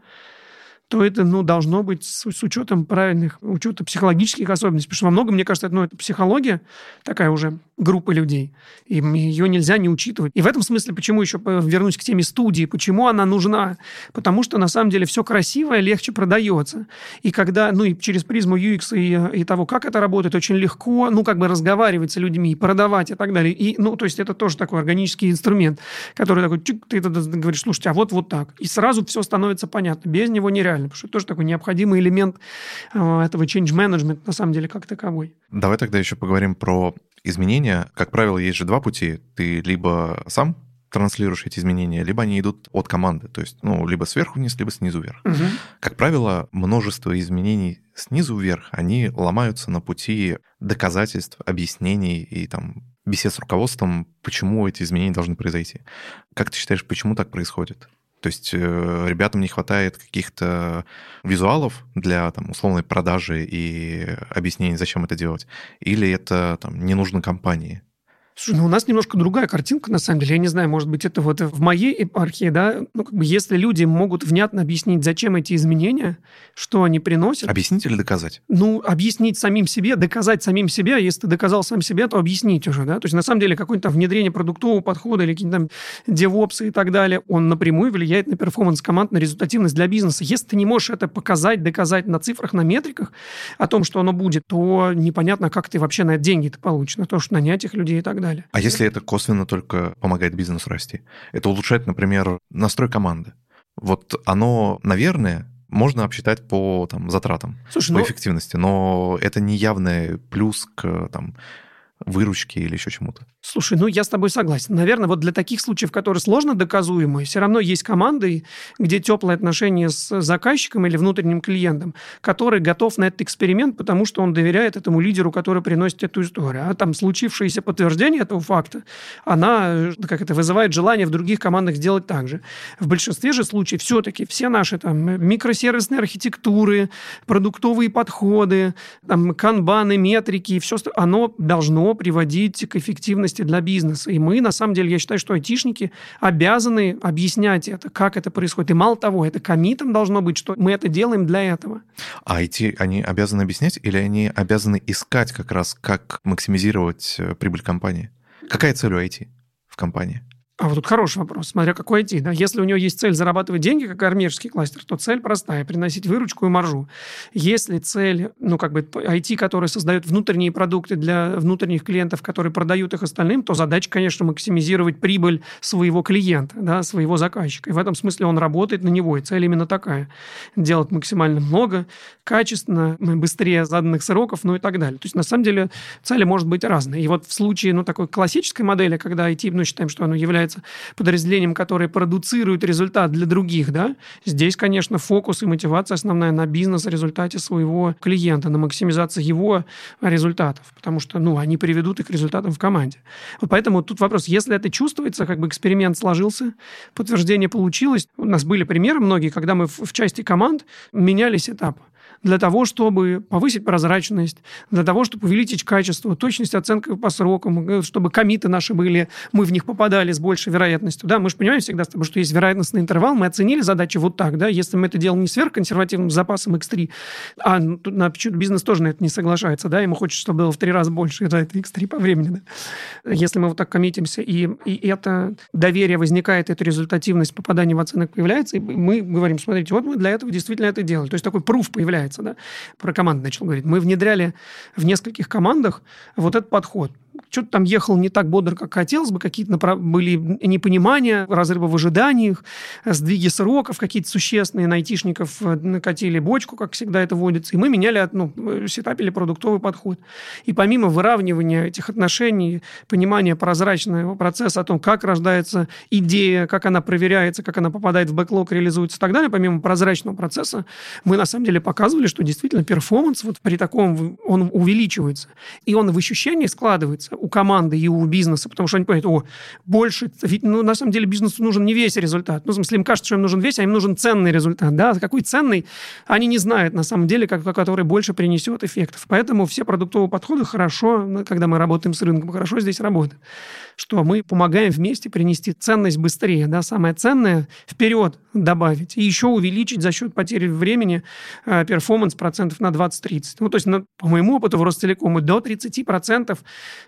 то это ну, должно быть с, с учетом правильных, учета психологических особенностей. Потому что во многом, мне кажется, это, ну, это психология, такая уже группа людей, и ее нельзя не учитывать. И в этом смысле, почему еще вернусь к теме студии, почему она нужна? Потому что, на самом деле, все красивое легче продается. И когда, ну, и через призму UX и, и того, как это работает, очень легко, ну, как бы разговаривать с людьми, продавать и так далее. И, ну, то есть это тоже такой органический инструмент, который такой, чик, ты говоришь, слушайте, а вот вот так. И сразу все становится понятно. Без него нереально правильно, потому что это тоже такой необходимый элемент э, этого change management на самом деле как таковой. Давай тогда еще поговорим про изменения. Как правило, есть же два пути. Ты либо сам транслируешь эти изменения, либо они идут от команды, то есть, ну, либо сверху вниз, либо снизу вверх. Угу. Как правило, множество изменений снизу вверх, они ломаются на пути доказательств, объяснений и там бесед с руководством, почему эти изменения должны произойти. Как ты считаешь, почему так происходит? То есть э, ребятам не хватает каких-то визуалов для там, условной продажи и объяснений, зачем это делать, или это там, не нужно компании. Слушай, ну у нас немножко другая картинка, на самом деле. Я не знаю, может быть, это вот в моей епархии, да, ну, как бы, если люди могут внятно объяснить, зачем эти изменения, что они приносят. Объяснить или доказать? Ну, объяснить самим себе, доказать самим себе. Если ты доказал сам себе, то объяснить уже, да. То есть, на самом деле, какое-то внедрение продуктового подхода или какие-то там девопсы и так далее, он напрямую влияет на перформанс команд, на результативность для бизнеса. Если ты не можешь это показать, доказать на цифрах, на метриках о том, что оно будет, то непонятно, как ты вообще на это деньги-то получишь, на то, что нанять их людей и так далее далее. А если это косвенно только помогает бизнесу расти? Это улучшает, например, настрой команды. Вот оно, наверное, можно обсчитать по там, затратам, Слушай, по ну... эффективности, но это не явный плюс к там, выручке или еще чему-то. Слушай, ну я с тобой согласен. Наверное, вот для таких случаев, которые сложно доказуемые, все равно есть команды, где теплые отношения с заказчиком или внутренним клиентом, который готов на этот эксперимент, потому что он доверяет этому лидеру, который приносит эту историю. А там случившееся подтверждение этого факта, она, как это, вызывает желание в других командах сделать так же. В большинстве же случаев все-таки все наши там микросервисные архитектуры, продуктовые подходы, там канбаны, метрики, все, оно должно приводить к эффективности для бизнеса. И мы, на самом деле, я считаю, что айтишники обязаны объяснять это, как это происходит. И мало того, это комитом должно быть, что мы это делаем для этого. А IT, они обязаны объяснять или они обязаны искать как раз, как максимизировать э, прибыль компании? Какая цель у IT в компании? А вот тут хороший вопрос, смотря какой IT. Да? Если у него есть цель зарабатывать деньги, как армейский кластер, то цель простая – приносить выручку и маржу. Если цель, ну, как бы IT, который создает внутренние продукты для внутренних клиентов, которые продают их остальным, то задача, конечно, максимизировать прибыль своего клиента, да, своего заказчика. И в этом смысле он работает на него, и цель именно такая – делать максимально много, качественно, быстрее заданных сроков, ну и так далее. То есть, на самом деле, цели может быть разные. И вот в случае, ну, такой классической модели, когда IT, ну, считаем, что оно является является подразделением, которое продуцирует результат для других, да, здесь, конечно, фокус и мотивация основная на бизнес результате своего клиента, на максимизации его результатов, потому что, ну, они приведут их к результатам в команде. Вот поэтому тут вопрос, если это чувствуется, как бы эксперимент сложился, подтверждение получилось, у нас были примеры многие, когда мы в, в части команд менялись этапы для того, чтобы повысить прозрачность, для того, чтобы увеличить качество, точность оценки по срокам, э, чтобы комиты наши были, мы в них попадали с большей вероятностью. Да, мы же понимаем всегда, что есть вероятностный интервал, мы оценили задачи вот так, да, если мы это делаем не сверхконсервативным запасом X3, а ну, тут на бизнес тоже на это не соглашается, да, ему хочется, чтобы было в три раза больше, да, это X3 по времени, да. Если мы вот так коммитимся, и, и это доверие возникает, эта результативность попадания в оценок появляется, и мы говорим, смотрите, вот мы для этого действительно это делаем. То есть такой пруф появляется получается, да, про команды начал говорить. Мы внедряли в нескольких командах вот этот подход что-то там ехал не так бодро, как хотелось бы, какие-то направ... были непонимания, разрывы в ожиданиях, сдвиги сроков какие-то существенные, на айтишников э, накатили бочку, как всегда это водится, и мы меняли, ну, сетапили продуктовый подход. И помимо выравнивания этих отношений, понимания прозрачного процесса о том, как рождается идея, как она проверяется, как она попадает в бэклог, реализуется и так далее, помимо прозрачного процесса, мы на самом деле показывали, что действительно перформанс вот при таком, он увеличивается, и он в ощущении складывается у команды и у бизнеса, потому что они понимают, о, больше, ну, на самом деле бизнесу нужен не весь результат. Ну, в смысле, им кажется, что им нужен весь, а им нужен ценный результат, да, какой ценный, они не знают, на самом деле, как, который больше принесет эффектов. Поэтому все продуктовые подходы хорошо, ну, когда мы работаем с рынком, хорошо здесь работают что мы помогаем вместе принести ценность быстрее, да, самое ценное вперед добавить и еще увеличить за счет потери времени э, performance процентов на 20-30. Ну, то есть, на, по моему опыту в Ростелекоме до 30%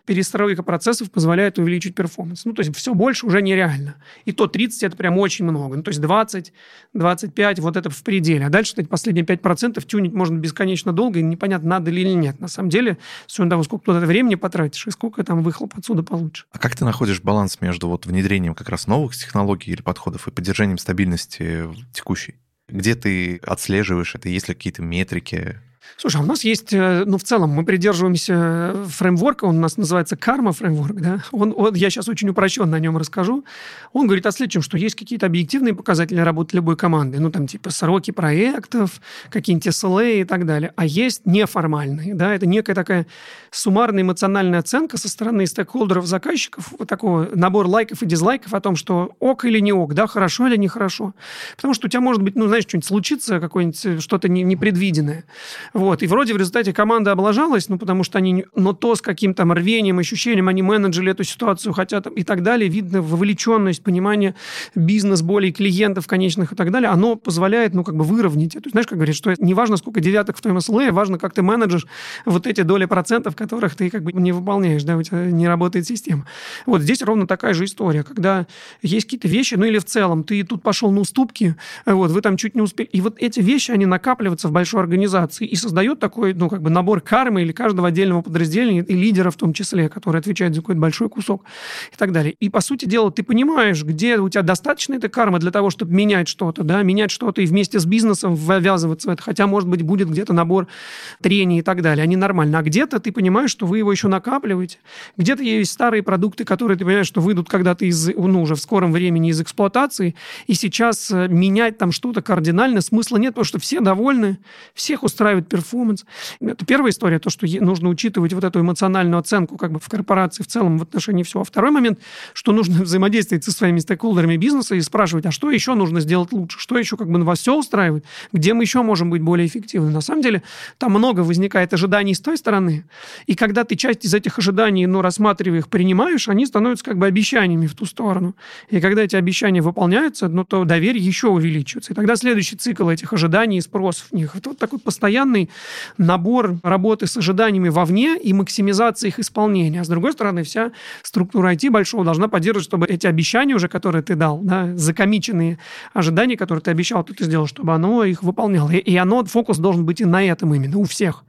перестройка процессов позволяет увеличить performance. Ну, то есть, все больше уже нереально. И то 30 это прям очень много. Ну, то есть, 20, 25, вот это в пределе. А дальше, кстати, последние 5% тюнить можно бесконечно долго, и непонятно, надо ли или нет. На самом деле, с учетом того, сколько туда времени потратишь, и сколько там выхлоп отсюда получишь. А как ты находишь баланс между вот внедрением как раз новых технологий или подходов и поддержанием стабильности текущей? Где ты отслеживаешь это? Есть ли какие-то метрики? Слушай, а у нас есть, э, ну, в целом, мы придерживаемся фреймворка, он у нас называется карма фреймворк, да, он, он, я сейчас очень упрощенно о нем расскажу. Он говорит о следующем, что есть какие-то объективные показатели работы любой команды, ну, там, типа, сроки проектов, какие-нибудь SLA и так далее, а есть неформальные, да, это некая такая суммарная эмоциональная оценка со стороны стейкхолдеров, заказчиков, вот такого набор лайков и дизлайков о том, что ок или не ок, да, хорошо или нехорошо. Потому что у тебя может быть, ну, знаешь, что-нибудь случится, какое-нибудь э, что-то непредвиденное. Вот. И вроде в результате команда облажалась, ну, потому что они... Но то, с каким там рвением, ощущением они менеджили эту ситуацию, хотят и так далее, видно вовлеченность, понимание бизнес-болей клиентов конечных и так далее, оно позволяет, ну, как бы выровнять это. Знаешь, как говорят, что не важно, сколько девяток в твоем SLA, важно, как ты менеджешь вот эти доли процентов, которых ты как бы не выполняешь, да, у тебя не работает система. Вот здесь ровно такая же история, когда есть какие-то вещи, ну, или в целом, ты тут пошел на уступки, вот, вы там чуть не успели, и вот эти вещи, они накапливаются в большой организации и создает такой, ну, как бы набор кармы или каждого отдельного подразделения, и лидера в том числе, который отвечает за какой-то большой кусок и так далее. И, по сути дела, ты понимаешь, где у тебя достаточно этой кармы для того, чтобы менять что-то, да, менять что-то и вместе с бизнесом ввязываться в это. Хотя, может быть, будет где-то набор трений и так далее. Они нормально. А где-то ты понимаешь, что вы его еще накапливаете. Где-то есть старые продукты, которые ты понимаешь, что выйдут когда-то из, ну, уже в скором времени из эксплуатации, и сейчас э, менять там что-то кардинально смысла нет, потому что все довольны, всех устраивает перформанс. Это первая история, то, что нужно учитывать вот эту эмоциональную оценку как бы в корпорации в целом в отношении всего. А второй момент, что нужно взаимодействовать со своими стейкхолдерами бизнеса и спрашивать, а что еще нужно сделать лучше, что еще как бы вас все устраивает, где мы еще можем быть более эффективны. На самом деле там много возникает ожиданий с той стороны, и когда ты часть из этих ожиданий, ну, рассматривая их, принимаешь, они становятся как бы обещаниями в ту сторону. И когда эти обещания выполняются, ну, то доверие еще увеличивается. И тогда следующий цикл этих ожиданий и спросов в них. Это вот такой постоянный набор работы с ожиданиями вовне и максимизация их исполнения. А с другой стороны, вся структура IT большого должна поддерживать, чтобы эти обещания уже, которые ты дал, да, закомиченные ожидания, которые ты обещал, ты сделал, чтобы оно их выполняло. И, оно, фокус должен быть и на этом именно, у всех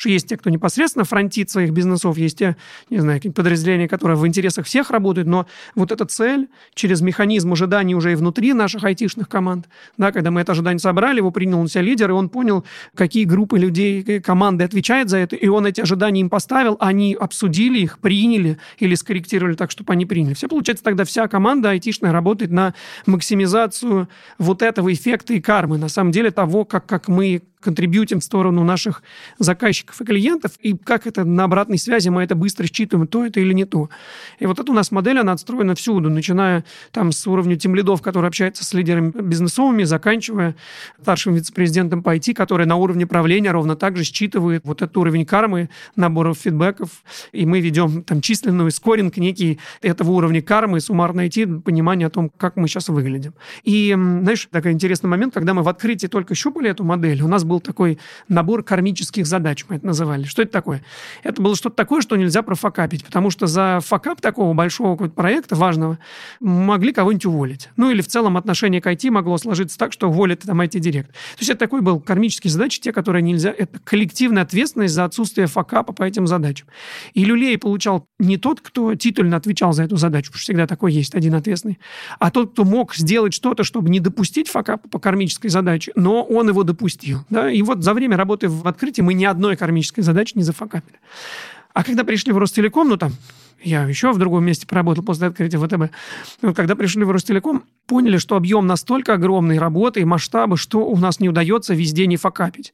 что есть те, кто непосредственно фронтит своих бизнесов, есть те, не знаю, какие-то подразделения, которые в интересах всех работают, но вот эта цель через механизм ожиданий уже и внутри наших айтишных команд, да, когда мы это ожидание собрали, его принял на себя лидер, и он понял, какие группы людей, команды отвечает за это, и он эти ожидания им поставил, они обсудили их, приняли или скорректировали так, чтобы они приняли. Все получается тогда вся команда айтишная работает на максимизацию вот этого эффекта и кармы, на самом деле того, как, как мы контрибьютим в сторону наших заказчиков и клиентов, и как это на обратной связи мы это быстро считываем, то это или не то. И вот эта у нас модель, она отстроена всюду, начиная там с уровня тем лидов, который общается с лидерами бизнесовыми, заканчивая старшим вице-президентом по IT, который на уровне правления ровно так же считывает вот этот уровень кармы, наборов фидбэков, и мы ведем там численную скоринг некий этого уровня кармы, суммарно найти понимание о том, как мы сейчас выглядим. И, знаешь, такой интересный момент, когда мы в открытии только щупали эту модель, у нас был такой набор кармических задач, мы это называли. Что это такое? Это было что-то такое, что нельзя профокапить, потому что за факап такого большого проекта важного могли кого-нибудь уволить. Ну или в целом отношение к IT могло сложиться так, что уволят там IT-директор. То есть это такой был кармический задачи, те, которые нельзя... Это коллективная ответственность за отсутствие факапа по этим задачам. И люлей получал не тот, кто титульно отвечал за эту задачу, потому что всегда такой есть один ответственный, а тот, кто мог сделать что-то, чтобы не допустить факапа по кармической задаче, но он его допустил. Да? Да? И вот за время работы в открытии мы ни одной кармической задачи не зафакапили. А когда пришли в Ростелеком, ну там я еще в другом месте поработал после открытия ВТБ. Но когда пришли в Ростелеком, поняли, что объем настолько огромный работы и масштабы, что у нас не удается везде не факапить.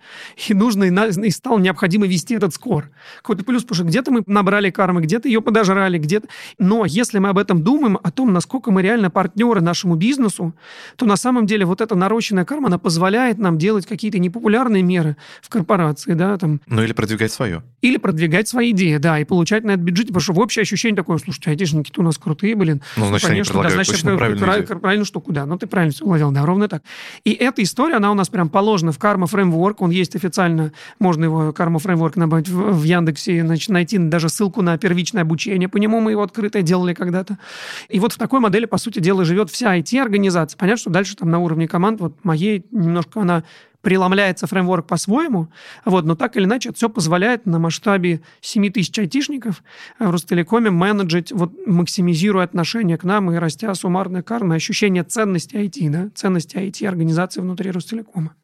И нужно, и стало необходимо вести этот скор. Какой-то плюс, потому что где-то мы набрали кармы, где-то ее подожрали, где-то... Но если мы об этом думаем, о том, насколько мы реально партнеры нашему бизнесу, то на самом деле вот эта нарощенная карма, она позволяет нам делать какие-то непопулярные меры в корпорации, да, там... Ну или продвигать свое. Или продвигать свои идеи, да, и получать на это бюджет, потому что в общее ощущение такое, слушайте, айтишники-то у нас крутые, блин. Ну, значит, Конечно, они да, значит, правильную, правильную штуку, да. Ну, ты правильно все уловил, да, ровно так. И эта история, она у нас прям положена в карма фреймворк, он есть официально, можно его карма фреймворк набрать в, в Яндексе, значит, найти даже ссылку на первичное обучение, по нему мы его открытое делали когда-то. И вот в такой модели, по сути дела, живет вся IT-организация. Понятно, что дальше там на уровне команд, вот моей немножко она преломляется фреймворк по-своему, вот, но так или иначе это все позволяет на масштабе 7 тысяч айтишников в Ростелекоме менеджить, вот, максимизируя отношение к нам и растя суммарное кармы, ощущение ценности IT, да, ценности IT-организации внутри Ростелекома.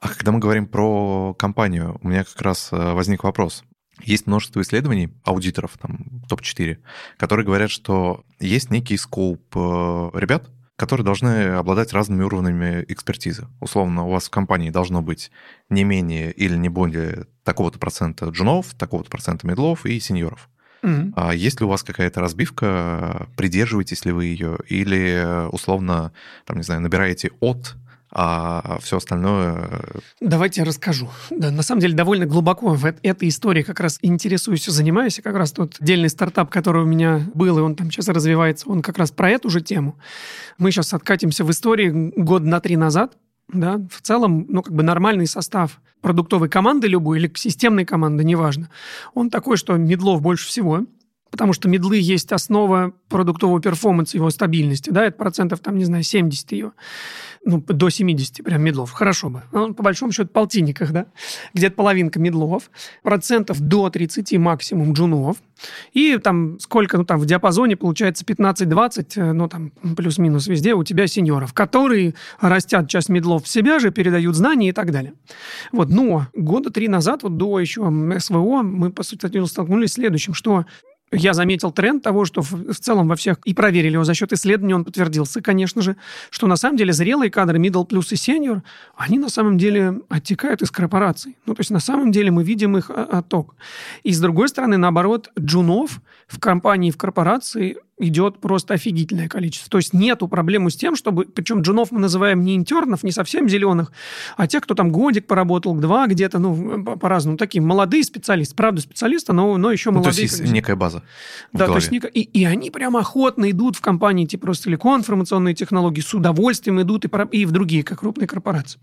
А когда мы говорим про компанию, у меня как раз э, возник вопрос. Есть множество исследований аудиторов, там, топ-4, которые говорят, что есть некий скоуп э, ребят, которые должны обладать разными уровнями экспертизы. Условно, у вас в компании должно быть не менее или не более такого-то процента джунов, такого-то процента медлов и сеньоров. Mm-hmm. А есть ли у вас какая-то разбивка, придерживаетесь ли вы ее, или условно, там, не знаю, набираете от а все остальное... Э, Давайте я расскажу. Да, на самом деле довольно глубоко в этой истории как раз интересуюсь и занимаюсь. И как раз тот отдельный стартап, который у меня был, и он там сейчас развивается, он как раз про эту же тему. Мы сейчас откатимся в истории год на три назад. Да, в целом, ну, как бы нормальный состав продуктовой команды любой или системной команды, неважно. Он такой, что медлов больше всего, потому что медлы есть основа продуктового перформанса, его стабильности, да, это процентов, там, не знаю, 70 ее ну, до 70 прям медлов. Хорошо бы. Ну, по большому счету, полтинниках, да? Где-то половинка медлов. Процентов до 30 максимум джунов. И там сколько, ну, там в диапазоне получается 15-20, э, ну, там плюс-минус везде у тебя сеньоров, которые растят часть медлов в себя же, передают знания и так далее. Вот, но года три назад, вот до еще СВО, мы, по сути, столкнулись с следующим, что я заметил тренд того, что в, в целом во всех, и проверили его за счет исследований, он подтвердился, конечно же, что на самом деле зрелые кадры middle плюс и senior, они на самом деле оттекают из корпораций. Ну, то есть на самом деле мы видим их отток. И с другой стороны, наоборот, джунов в компании, в корпорации идет просто офигительное количество. То есть нету проблемы с тем, чтобы... Причем джунов мы называем не интернов, не совсем зеленых, а тех, кто там годик поработал, два где-то, ну, по-разному. Такие молодые специалисты. Правда, специалисты, но, но еще молодые. Ну, то есть есть некая база Да, то есть и, и они прям охотно идут в компании типа Ростелеком, информационные технологии, с удовольствием идут и, и в другие, как крупные корпорации.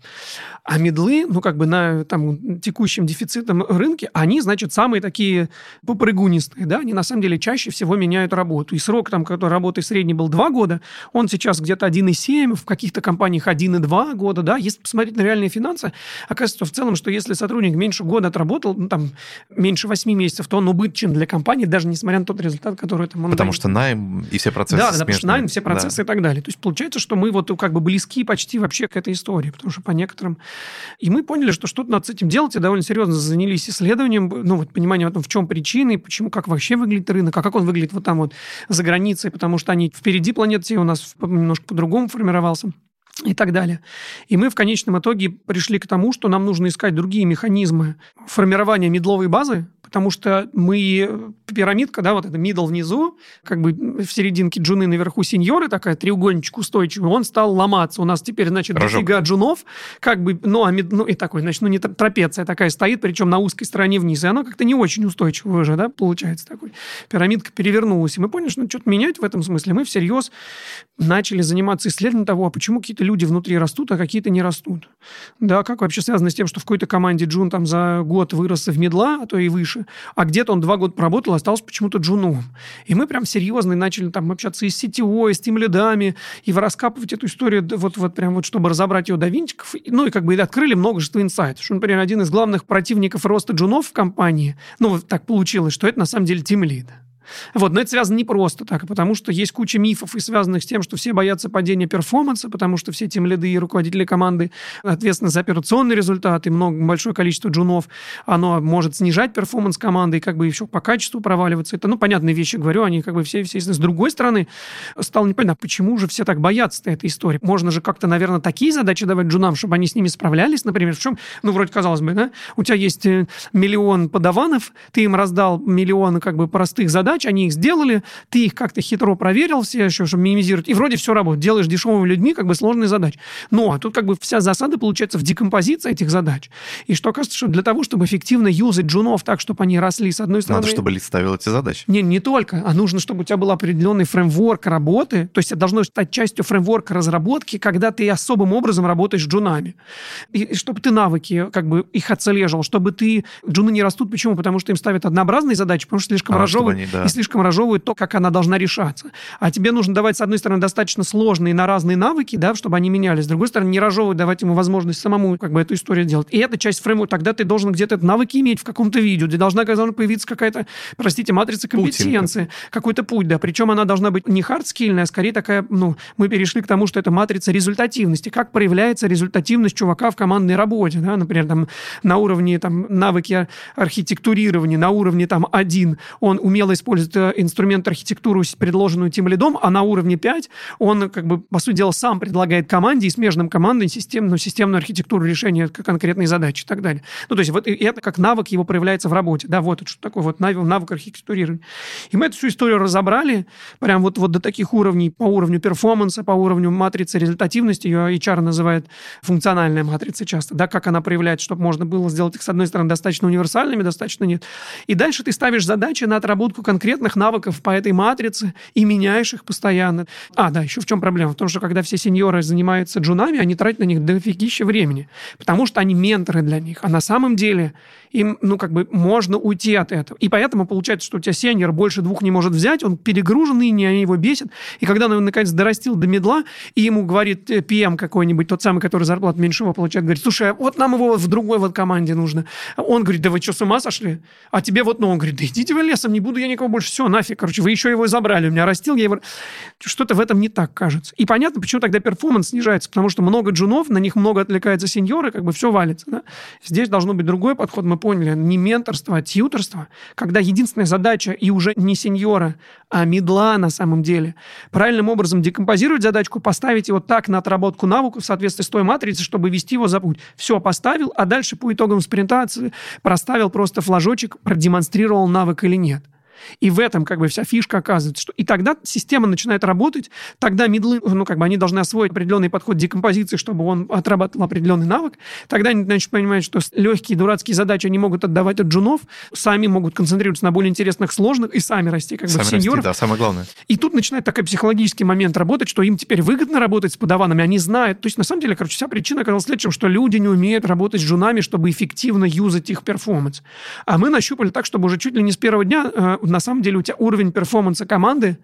А медлы, ну, как бы на там, текущем дефицитном рынке, они, значит, самые такие попрыгунистые, да, они на самом деле чаще всего меняют работу. И срок человек, там, который работает средний был 2 года, он сейчас где-то 1,7, в каких-то компаниях 1,2 года, да, если посмотреть на реальные финансы, оказывается в целом, что если сотрудник меньше года отработал, ну, там, меньше 8 месяцев, то он убыточен для компании, даже несмотря на тот результат, который там он Потому дает. что найм и все процессы Да, да, потому что найм, все процессы да. и так далее. То есть получается, что мы вот как бы близки почти вообще к этой истории, потому что по некоторым... И мы поняли, что что-то надо с этим делать, и довольно серьезно занялись исследованием, ну, вот пониманием о том, в чем причины, почему, как вообще выглядит рынок, а как он выглядит вот там вот за границей, потому что они впереди планеты у нас немножко по-другому формировался и так далее. И мы в конечном итоге пришли к тому, что нам нужно искать другие механизмы формирования медловой базы, потому что мы пирамидка, да, вот это middle внизу, как бы в серединке джуны наверху сеньоры, такая треугольничек устойчивый, он стал ломаться. У нас теперь, значит, Рожок. дофига джунов, как бы, ну, а, ну, и такой, значит, ну, не трапеция такая стоит, причем на узкой стороне вниз, и она как-то не очень устойчивая уже, да, получается такой. Пирамидка перевернулась, и мы поняли, что надо что-то менять в этом смысле. Мы всерьез начали заниматься исследованием того, а почему какие-то люди внутри растут, а какие-то не растут. Да, как вообще связано с тем, что в какой-то команде джун там за год вырос в медла, а то и выше, а где-то он два года проработал, остался почему-то джуном. И мы прям серьезно начали там общаться и с CTO, и с тем лидами, и раскапывать эту историю вот, вот прям вот, чтобы разобрать ее до винтиков. Ну и как бы и открыли множество инсайтов. Что, например, один из главных противников роста джунов в компании, ну так получилось, что это на самом деле тим лид. Вот, но это связано не просто так, а потому что есть куча мифов, и связанных с тем, что все боятся падения перформанса, потому что все тем лиды и руководители команды ответственны за операционный результат, и много, большое количество джунов, оно может снижать перформанс команды и как бы еще по качеству проваливаться. Это, ну, понятные вещи, говорю, они как бы все, все С другой стороны, стало непонятно, а почему же все так боятся этой истории? Можно же как-то, наверное, такие задачи давать джунам, чтобы они с ними справлялись, например, в чем, ну, вроде казалось бы, да, у тебя есть э, миллион подаванов, ты им раздал миллион как бы простых задач, задач, они их сделали, ты их как-то хитро проверил все еще, чтобы минимизировать, и вроде все работает. Делаешь дешевыми людьми как бы сложные задачи. Но а тут как бы вся засада получается в декомпозиции этих задач. И что кажется, что для того, чтобы эффективно юзать джунов так, чтобы они росли с одной стороны... Надо, чтобы лид ставил эти задачи. Не, не только, а нужно, чтобы у тебя был определенный фреймворк работы, то есть это должно стать частью фреймворка разработки, когда ты особым образом работаешь с джунами. И, и чтобы ты навыки, как бы их отслеживал, чтобы ты... Джуны не растут, почему? Потому что им ставят однообразные задачи, потому что слишком а, разжевывают. Они, да и слишком разжевывают то, как она должна решаться. А тебе нужно давать, с одной стороны, достаточно сложные на разные навыки, да, чтобы они менялись. С другой стороны, не разжевывать, давать ему возможность самому как бы эту историю делать. И это часть фреймворка. Тогда ты должен где-то навыки иметь в каком-то видео, где должна, должна появиться какая-то, простите, матрица компетенции, какой-то путь, да. Причем она должна быть не хардскильная, а скорее такая, ну, мы перешли к тому, что это матрица результативности. Как проявляется результативность чувака в командной работе, да, например, там на уровне там навыки архитектурирования, на уровне там один он умело использует использует э, инструмент архитектуру, предложенную тем лидом, а на уровне 5 он, как бы, по сути дела, сам предлагает команде и смежным командам системную, ну, системную архитектуру решения конкретной задачи и так далее. Ну, то есть вот это как навык его проявляется в работе. Да, вот это что такое вот навык, навык архитектурирования. И мы эту всю историю разобрали, прям вот, вот до таких уровней, по уровню перформанса, по уровню матрицы результативности, ее HR называет функциональная матрица часто, да, как она проявляется, чтобы можно было сделать их, с одной стороны, достаточно универсальными, достаточно нет. И дальше ты ставишь задачи на отработку конкретных конкретных навыков по этой матрице и меняешь их постоянно. А, да, еще в чем проблема? В том, что когда все сеньоры занимаются джунами, они тратят на них дофигища времени, потому что они менторы для них. А на самом деле им, ну, как бы можно уйти от этого. И поэтому получается, что у тебя сеньор больше двух не может взять, он перегруженный, не они его бесят. И когда он, наконец, дорастил до медла, и ему говорит э, какой-нибудь, тот самый, который зарплату меньше его получает, говорит, слушай, а вот нам его в другой вот команде нужно. Он говорит, да вы что, с ума сошли? А тебе вот, ну, он говорит, да идите вы лесом, не буду я никого больше, все, нафиг, короче, вы еще его забрали, у меня растил, я его... Что-то в этом не так кажется. И понятно, почему тогда перформанс снижается, потому что много джунов, на них много отвлекается сеньоры, как бы все валится. Да? Здесь должно быть другой подход, мы поняли, не менторство, а тьюторство, когда единственная задача и уже не сеньора, а медла на самом деле, правильным образом декомпозировать задачку, поставить его так на отработку навыков в соответствии с той матрицей, чтобы вести его за путь. Все, поставил, а дальше по итогам спринта проставил просто флажочек, продемонстрировал навык или нет. И в этом как бы вся фишка оказывается. Что... И тогда система начинает работать, тогда медлы, ну, как бы они должны освоить определенный подход декомпозиции, чтобы он отрабатывал определенный навык. Тогда они начнут понимать, что легкие дурацкие задачи они могут отдавать от джунов, сами могут концентрироваться на более интересных, сложных и сами расти как сами бы в сеньоров. Расти, да, самое главное. И тут начинает такой психологический момент работать, что им теперь выгодно работать с подаванами, они знают. То есть, на самом деле, короче, вся причина оказалась в следующем, что люди не умеют работать с джунами, чтобы эффективно юзать их перформанс. А мы нащупали так, чтобы уже чуть ли не с первого дня, э, на самом деле, у тебя уровень перформанса команды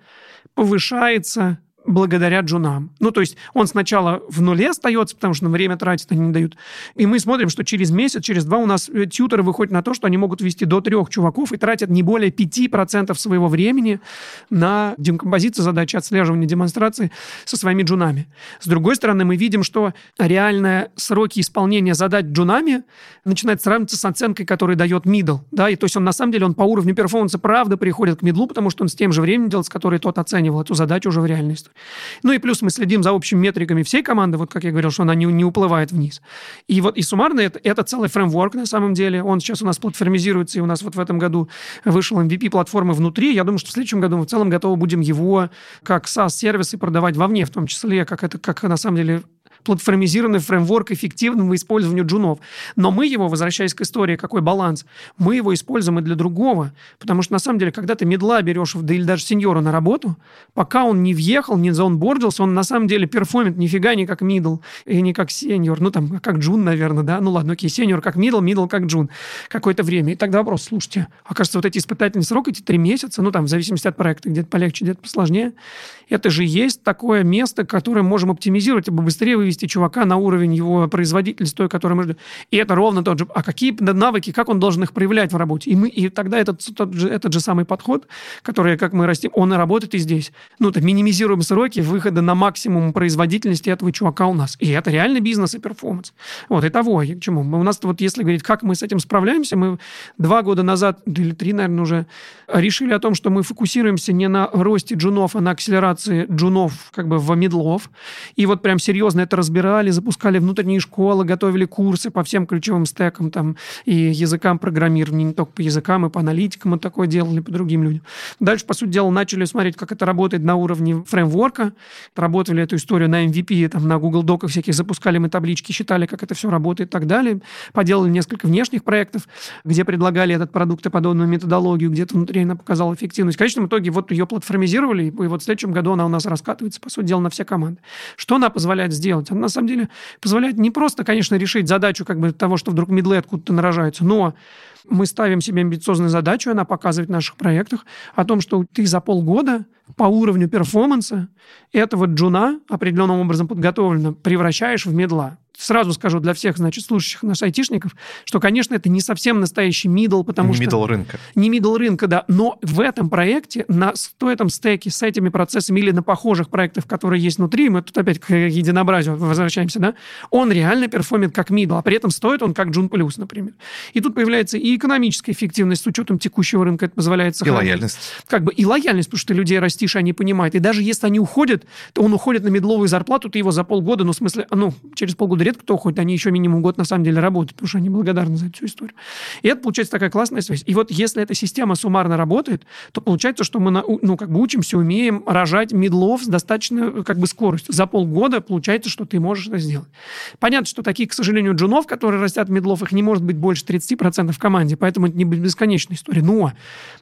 повышается благодаря джунам. Ну, то есть он сначала в нуле остается, потому что на время тратить они не дают. И мы смотрим, что через месяц, через два у нас э, тьютеры выходят на то, что они могут вести до трех чуваков и тратят не более 5% своего времени на декомпозицию задачи, отслеживание демонстрации со своими джунами. С другой стороны, мы видим, что реальные сроки исполнения задач джунами начинают сравниваться с оценкой, которую дает middle. Да? И то есть он на самом деле он по уровню перформанса правда приходит к мидлу, потому что он с тем же временем делает, с которой тот оценивал эту задачу уже в реальности. Ну и плюс мы следим за общими метриками всей команды, вот как я говорил, что она не, не уплывает вниз. И вот и суммарно это, это целый фреймворк на самом деле. Он сейчас у нас платформизируется, и у нас вот в этом году вышел MVP платформы внутри. Я думаю, что в следующем году мы в целом готовы будем его как SaaS-сервисы продавать вовне, в том числе, как это, как на самом деле платформизированный фреймворк эффективного использования джунов. Но мы его, возвращаясь к истории, какой баланс, мы его используем и для другого. Потому что, на самом деле, когда ты мидла берешь, да или даже сеньора на работу, пока он не въехал, не заонбордился, он на самом деле перформит нифига не как middle и не как сеньор. Ну, там, как джун, наверное, да? Ну, ладно, окей, сеньор как middle, middle как джун. Какое-то время. И тогда вопрос, слушайте, окажется, вот эти испытательные сроки, эти три месяца, ну, там, в зависимости от проекта, где-то полегче, где-то посложнее, это же есть такое место, которое можем оптимизировать, чтобы быстрее вывести вывести чувака на уровень его производительности, той, который мы ждем. И это ровно тот же. А какие навыки, как он должен их проявлять в работе? И, мы, и тогда этот, тот же, этот же самый подход, который, как мы растим, он и работает и здесь. Ну, то минимизируем сроки выхода на максимум производительности этого чувака у нас. И это реальный бизнес и перформанс. Вот, и того, к чему. Мы, у нас вот, если говорить, как мы с этим справляемся, мы два года назад, или три, наверное, уже решили о том, что мы фокусируемся не на росте джунов, а на акселерации джунов как бы в медлов. И вот прям серьезно это разбирали, запускали внутренние школы, готовили курсы по всем ключевым стекам там, и языкам программирования, не только по языкам, и по аналитикам мы такое делали, по другим людям. Дальше, по сути дела, начали смотреть, как это работает на уровне фреймворка, работали эту историю на MVP, там, на Google Доках всяких, запускали мы таблички, считали, как это все работает и так далее. Поделали несколько внешних проектов, где предлагали этот продукт и подобную методологию, где-то внутри она показала эффективность. В конечном итоге вот ее платформизировали, и вот в следующем году она у нас раскатывается, по сути дела, на все команды. Что она позволяет сделать? Она на самом деле позволяет не просто, конечно, решить задачу как бы того, что вдруг медлы откуда-то нарожаются, но мы ставим себе амбициозную задачу, она показывает в наших проектах, о том, что ты за полгода по уровню перформанса этого джуна определенным образом подготовлено превращаешь в медла сразу скажу для всех, значит, слушающих нас айтишников, что, конечно, это не совсем настоящий middle, потому не что... Не middle рынка. Не middle рынка, да. Но в этом проекте, на в этом стеке с этими процессами или на похожих проектах, которые есть внутри, мы тут опять к единообразию возвращаемся, да, он реально перформит как middle, а при этом стоит он как джун плюс, например. И тут появляется и экономическая эффективность с учетом текущего рынка, это позволяет сохранить. И лояльность. Как бы и лояльность, потому что ты людей растишь, они понимают. И даже если они уходят, то он уходит на мидловую зарплату, ты его за полгода, ну, в смысле, ну, через полгода редко кто уходит, они еще минимум год на самом деле работают, потому что они благодарны за эту всю историю. И это получается такая классная связь. И вот если эта система суммарно работает, то получается, что мы ну, как бы учимся, умеем рожать медлов с достаточной как бы скоростью. За полгода получается, что ты можешь это сделать. Понятно, что таких, к сожалению, джунов, которые растят медлов, их не может быть больше 30% в команде, поэтому это не бесконечная история. Но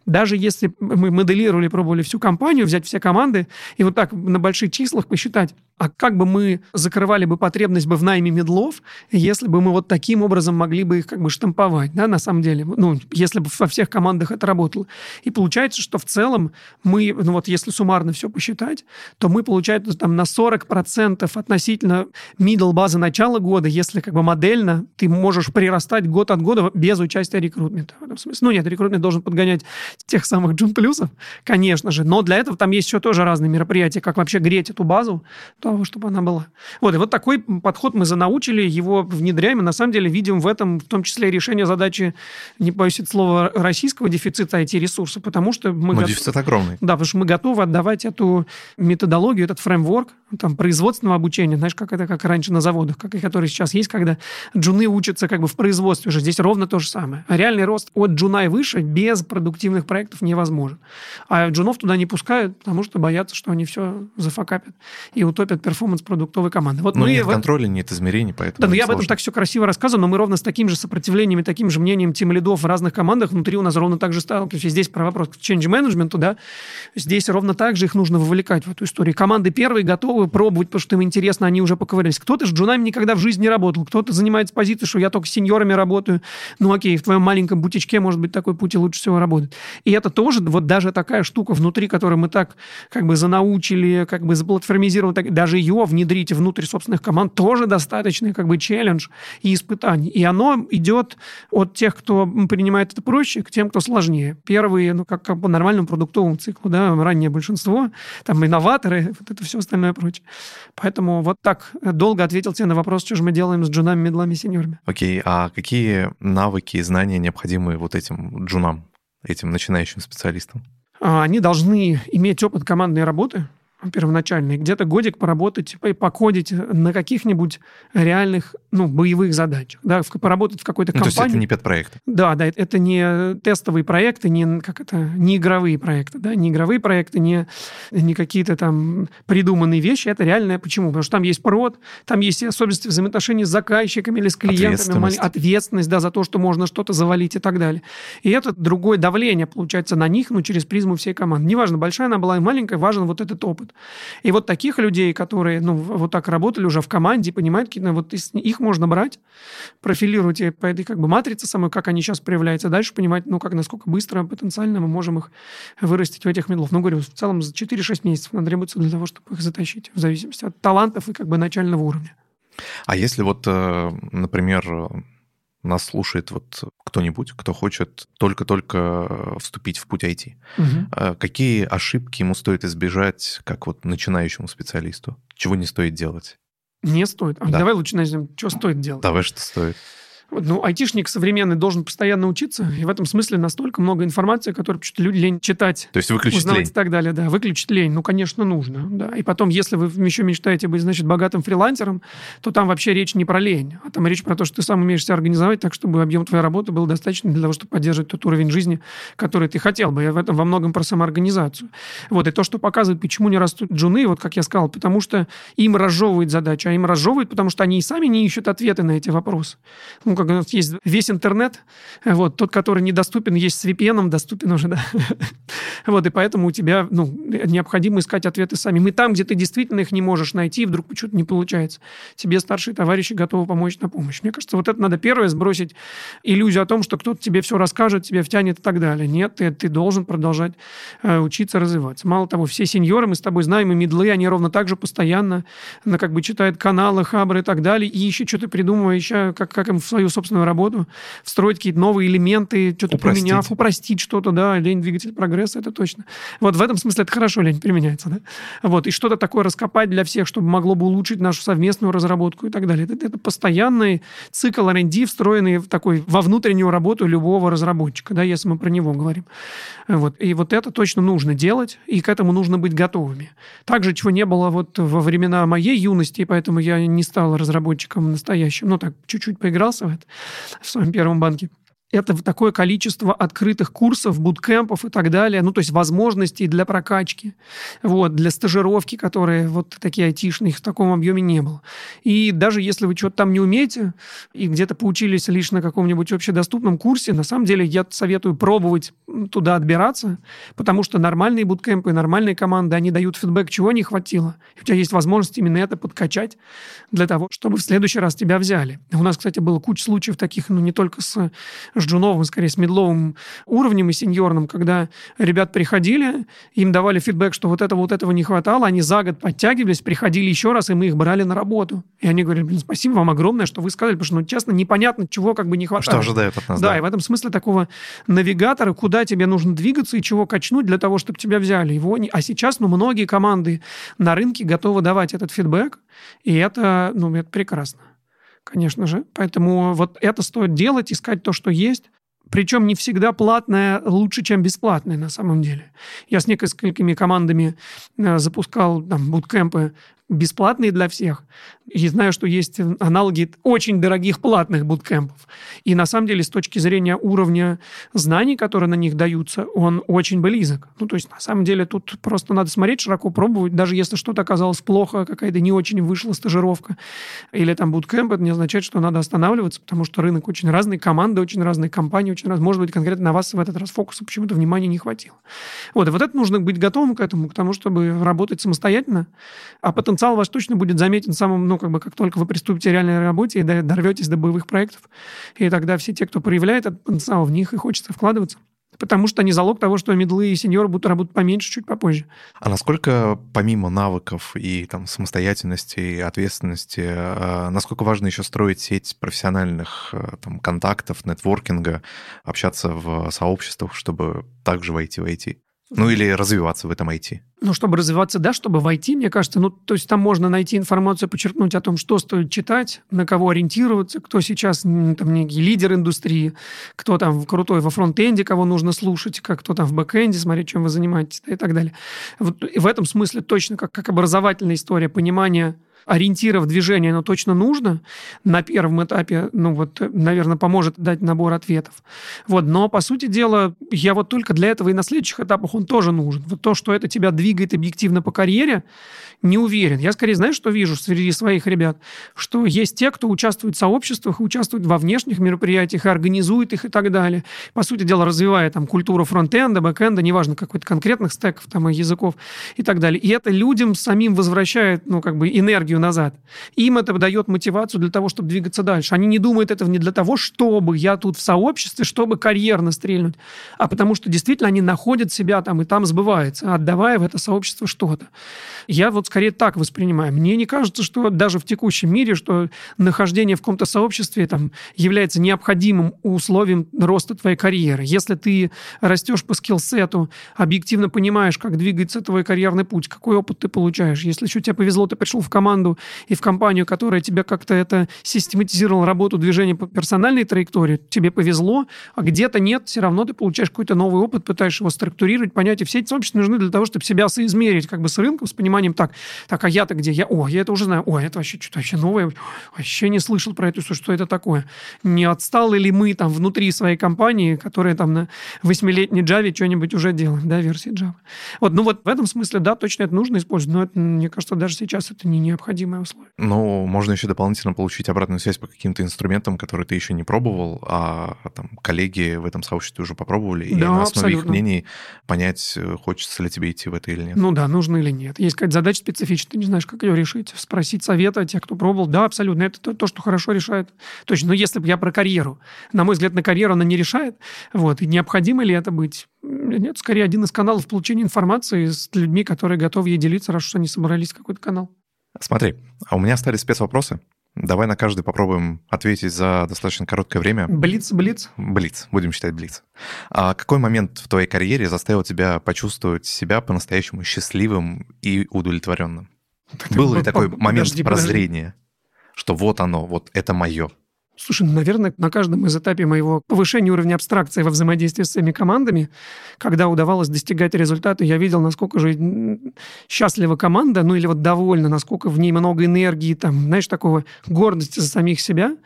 даже если мы моделировали, пробовали всю компанию, взять все команды и вот так на больших числах посчитать, а как бы мы закрывали бы потребность бы в найме медлов, если бы мы вот таким образом могли бы их как бы штамповать, да, на самом деле, ну, если бы во всех командах это работало. И получается, что в целом мы, ну вот если суммарно все посчитать, то мы, получается, там на 40% относительно middle базы начала года, если как бы модельно, ты можешь прирастать год от года без участия рекрутмента. В этом смысле. Ну нет, рекрутмент должен подгонять тех самых джун плюсов, конечно же, но для этого там есть еще тоже разные мероприятия, как вообще греть эту базу, то того, чтобы она была. Вот, и вот такой подход мы занаучили, его внедряем, и на самом деле видим в этом в том числе решение задачи, не боюсь это слова, российского дефицита IT-ресурса, потому что мы... Готов... дефицит огромный. Да, потому что мы готовы отдавать эту методологию, этот фреймворк, там, производственного обучения, знаешь, как это, как раньше на заводах, как и которые сейчас есть, когда джуны учатся как бы в производстве уже. Здесь ровно то же самое. А реальный рост от джуна и выше без продуктивных проектов невозможен. А джунов туда не пускают, потому что боятся, что они все зафакапят и утопят работает перформанс продуктовой команды. Вот но мы нет вот... контроля, нет измерений, поэтому Да, но я об этом так все красиво рассказываю, но мы ровно с таким же сопротивлением и таким же мнением тем лидов в разных командах внутри у нас ровно так же сталкиваемся. Здесь про вопрос к change management, да, здесь ровно так же их нужно вовлекать в эту историю. Команды первые готовы пробовать, потому что им интересно, они уже поковырялись. Кто-то с джунами никогда в жизни не работал, кто-то занимается позицией, что я только с сеньорами работаю. Ну окей, в твоем маленьком бутичке, может быть, такой путь и лучше всего работает. И это тоже вот даже такая штука внутри, которую мы так как бы занаучили, как бы заплатформизировали, так, даже ее внедрить внутрь собственных команд тоже достаточный как бы челлендж и испытание. И оно идет от тех, кто принимает это проще, к тем, кто сложнее. Первые, ну, как, как по нормальному продуктовому циклу, да, раннее большинство, там, инноваторы, вот это все остальное прочее. Поэтому вот так долго ответил тебе на вопрос, что же мы делаем с джунами, медлами, сеньорами. Окей, okay, а какие навыки и знания необходимы вот этим джунам, этим начинающим специалистам? А, они должны иметь опыт командной работы, первоначальный, где-то годик поработать типа, и покодить на каких-нибудь реальных, ну, боевых задачах, да, в, поработать в какой-то компании. Ну, то есть это не пет-проекты? Да, да, это не тестовые проекты, не, как это, не игровые проекты, да, не игровые проекты, не, не какие-то там придуманные вещи, это реальное. Почему? Потому что там есть прод, там есть особенности взаимоотношений с заказчиками или с клиентами, ответственность, ответственность да, за то, что можно что-то завалить и так далее. И это другое давление, получается, на них, ну, через призму всей команды. Неважно, большая она была, маленькая, важен вот этот опыт. И вот таких людей, которые ну, вот так работали уже в команде, понимают, какие, вот их можно брать, профилировать по этой как бы матрице самой, как они сейчас проявляются, дальше понимать, ну, как, насколько быстро потенциально мы можем их вырастить в этих медлов. Ну, говорю, в целом за 4-6 месяцев надо требуется для того, чтобы их затащить, в зависимости от талантов и как бы начального уровня. А если вот, э, например, нас слушает вот кто-нибудь, кто хочет только-только вступить в путь IT. Угу. Какие ошибки ему стоит избежать, как вот начинающему специалисту? Чего не стоит делать? Не стоит. А да. Давай лучше начнем. Что стоит делать? Давай, что стоит. Ну, айтишник современный должен постоянно учиться, и в этом смысле настолько много информации, которую что-то люди лень читать. То есть выключить узнавать лень. и так далее, да. Выключить лень, ну, конечно, нужно, да. И потом, если вы еще мечтаете быть, значит, богатым фрилансером, то там вообще речь не про лень, а там речь про то, что ты сам умеешь себя организовать так, чтобы объем твоей работы был достаточным для того, чтобы поддерживать тот уровень жизни, который ты хотел бы. И в этом во многом про самоорганизацию. Вот, и то, что показывает, почему не растут джуны, вот как я сказал, потому что им разжевывает задача, а им разжевывает, потому что они и сами не ищут ответы на эти вопросы. Ну, как у есть весь интернет, вот, тот, который недоступен, есть с VPN, доступен уже, да. вот, и поэтому у тебя, ну, необходимо искать ответы сами. Мы там, где ты действительно их не можешь найти, вдруг что-то не получается. Тебе старшие товарищи готовы помочь на помощь. Мне кажется, вот это надо первое сбросить иллюзию о том, что кто-то тебе все расскажет, тебя втянет и так далее. Нет, ты, ты должен продолжать э, учиться, развиваться. Мало того, все сеньоры, мы с тобой знаем, и медлы, они ровно так же постоянно на, как бы читают каналы, хабры и так далее, и еще что-то придумывая, еще как, как им в свою собственную работу встроить какие-то новые элементы, что-то упростить. поменяв, упростить что-то, да, лень двигатель прогресса, это точно. Вот в этом смысле это хорошо лень применяется, да. Вот, и что-то такое раскопать для всех, чтобы могло бы улучшить нашу совместную разработку и так далее. Это, это постоянный цикл R&D, встроенный в такой, во внутреннюю работу любого разработчика, да, если мы про него говорим. Вот. И вот это точно нужно делать, и к этому нужно быть готовыми. Также, чего не было вот во времена моей юности, и поэтому я не стал разработчиком настоящим, ну так, чуть-чуть поигрался это, в своем первом банке это такое количество открытых курсов, буткемпов и так далее, ну, то есть возможностей для прокачки, вот, для стажировки, которые вот такие айтишные, их в таком объеме не было. И даже если вы что-то там не умеете и где-то поучились лишь на каком-нибудь общедоступном курсе, на самом деле я советую пробовать туда отбираться, потому что нормальные буткемпы, нормальные команды, они дают фидбэк, чего не хватило. И у тебя есть возможность именно это подкачать для того, чтобы в следующий раз тебя взяли. У нас, кстати, было куча случаев таких, ну, не только с с джуновым, скорее, с медловым уровнем и сеньорным, когда ребят приходили, им давали фидбэк, что вот этого, вот этого не хватало, они за год подтягивались, приходили еще раз, и мы их брали на работу. И они говорили, блин, спасибо вам огромное, что вы сказали, потому что, ну, честно, непонятно, чего как бы не хватает. Что ожидают от нас, да. Да, и в этом смысле такого навигатора, куда тебе нужно двигаться и чего качнуть для того, чтобы тебя взяли. Его не... А сейчас, ну, многие команды на рынке готовы давать этот фидбэк, и это, ну, это прекрасно конечно же. Поэтому вот это стоит делать, искать то, что есть. Причем не всегда платное лучше, чем бесплатное на самом деле. Я с несколькими командами э, запускал там буткемпы бесплатные для всех. И знаю, что есть аналоги очень дорогих платных буткемпов. И на самом деле, с точки зрения уровня знаний, которые на них даются, он очень близок. Ну, то есть, на самом деле, тут просто надо смотреть широко, пробовать. Даже если что-то оказалось плохо, какая-то не очень вышла стажировка или там буткемп, это не означает, что надо останавливаться, потому что рынок очень разный, команды очень разные, компании очень разные. Может быть, конкретно на вас в этот раз фокуса почему-то внимания не хватило. Вот, и вот это нужно быть готовым к этому, к тому, чтобы работать самостоятельно, а потенциал ваш точно будет заметен самым, ну, как бы, как только вы приступите к реальной работе и дорветесь до боевых проектов, и тогда все те, кто проявляет этот потенциал, в них и хочется вкладываться потому что они залог того, что медлы и сеньоры будут работать поменьше чуть попозже. А насколько помимо навыков и там самостоятельности и ответственности, э, насколько важно еще строить сеть профессиональных э, там, контактов, нетворкинга, общаться в сообществах, чтобы также войти в IT? Ну или развиваться в этом IT. Ну, чтобы развиваться, да, чтобы войти, мне кажется, ну, то есть там можно найти информацию, подчерпнуть о том, что стоит читать, на кого ориентироваться, кто сейчас там некий лидер индустрии, кто там крутой во фронт-энде, кого нужно слушать, как кто там в бэк-энде, смотреть, чем вы занимаетесь да, и так далее. Вот, и в этом смысле точно как, как образовательная история, понимание ориентиров движения, но точно нужно. На первом этапе, ну вот, наверное, поможет дать набор ответов. Вот, но, по сути дела, я вот только для этого и на следующих этапах он тоже нужен. Вот то, что это тебя двигает объективно по карьере, не уверен. Я скорее, знаешь, что вижу среди своих ребят? Что есть те, кто участвует в сообществах, участвует во внешних мероприятиях, организует их и так далее. По сути дела, развивая там культуру фронтенда, бэкенда, неважно, какой-то конкретных стеков там и языков и так далее. И это людям самим возвращает, ну, как бы энергию энергию назад. Им это дает мотивацию для того, чтобы двигаться дальше. Они не думают этого не для того, чтобы я тут в сообществе, чтобы карьерно стрельнуть, а потому что действительно они находят себя там и там сбывается, отдавая в это сообщество что-то. Я вот скорее так воспринимаю. Мне не кажется, что даже в текущем мире, что нахождение в каком-то сообществе там, является необходимым условием роста твоей карьеры. Если ты растешь по скиллсету, объективно понимаешь, как двигается твой карьерный путь, какой опыт ты получаешь. Если еще тебе повезло, ты пришел в команду, команду и в компанию, которая тебе как-то это систематизировала работу движения по персональной траектории, тебе повезло, а где-то нет, все равно ты получаешь какой-то новый опыт, пытаешься его структурировать, понять, и все эти сообщества нужны для того, чтобы себя соизмерить как бы с рынком, с пониманием, так, так, а я-то где? Я, о, я это уже знаю, о, это вообще что-то вообще новое, вообще не слышал про это, что это такое. Не отстал ли мы там внутри своей компании, которая там на восьмилетней Java что-нибудь уже делаем, да, версии Java. Вот, ну вот в этом смысле, да, точно это нужно использовать, но это, мне кажется, даже сейчас это не необходимо необходимое условие. Ну, можно еще дополнительно получить обратную связь по каким-то инструментам, которые ты еще не пробовал, а там коллеги в этом сообществе уже попробовали, да, и на основе абсолютно. их мнений понять, э, хочется ли тебе идти в это или нет. Ну да, нужно или нет. Есть какая-то задача специфичная, ты не знаешь, как ее решить, спросить совета тех, кто пробовал. Да, абсолютно. Это то, то что хорошо решает. Точно. Но если бы я про карьеру, на мой взгляд, на карьеру она не решает. Вот. И необходимо ли это быть? Нет, скорее один из каналов получения информации с людьми, которые готовы ей делиться, раз уж они собрались в какой-то канал. Смотри, а у меня остались спецвопросы. Давай на каждый попробуем ответить за достаточно короткое время. Блиц, блиц. Блиц, будем считать блиц. А какой момент в твоей карьере заставил тебя почувствовать себя по-настоящему счастливым и удовлетворенным? Был ли такой момент прозрения, что вот оно, вот это мое? Слушай, ну, наверное, на каждом из этапе моего повышения уровня абстракции во взаимодействии с своими командами, когда удавалось достигать результата, я видел, насколько же счастлива команда, ну или вот довольна, насколько в ней много энергии, там, знаешь, такого гордости за самих себя.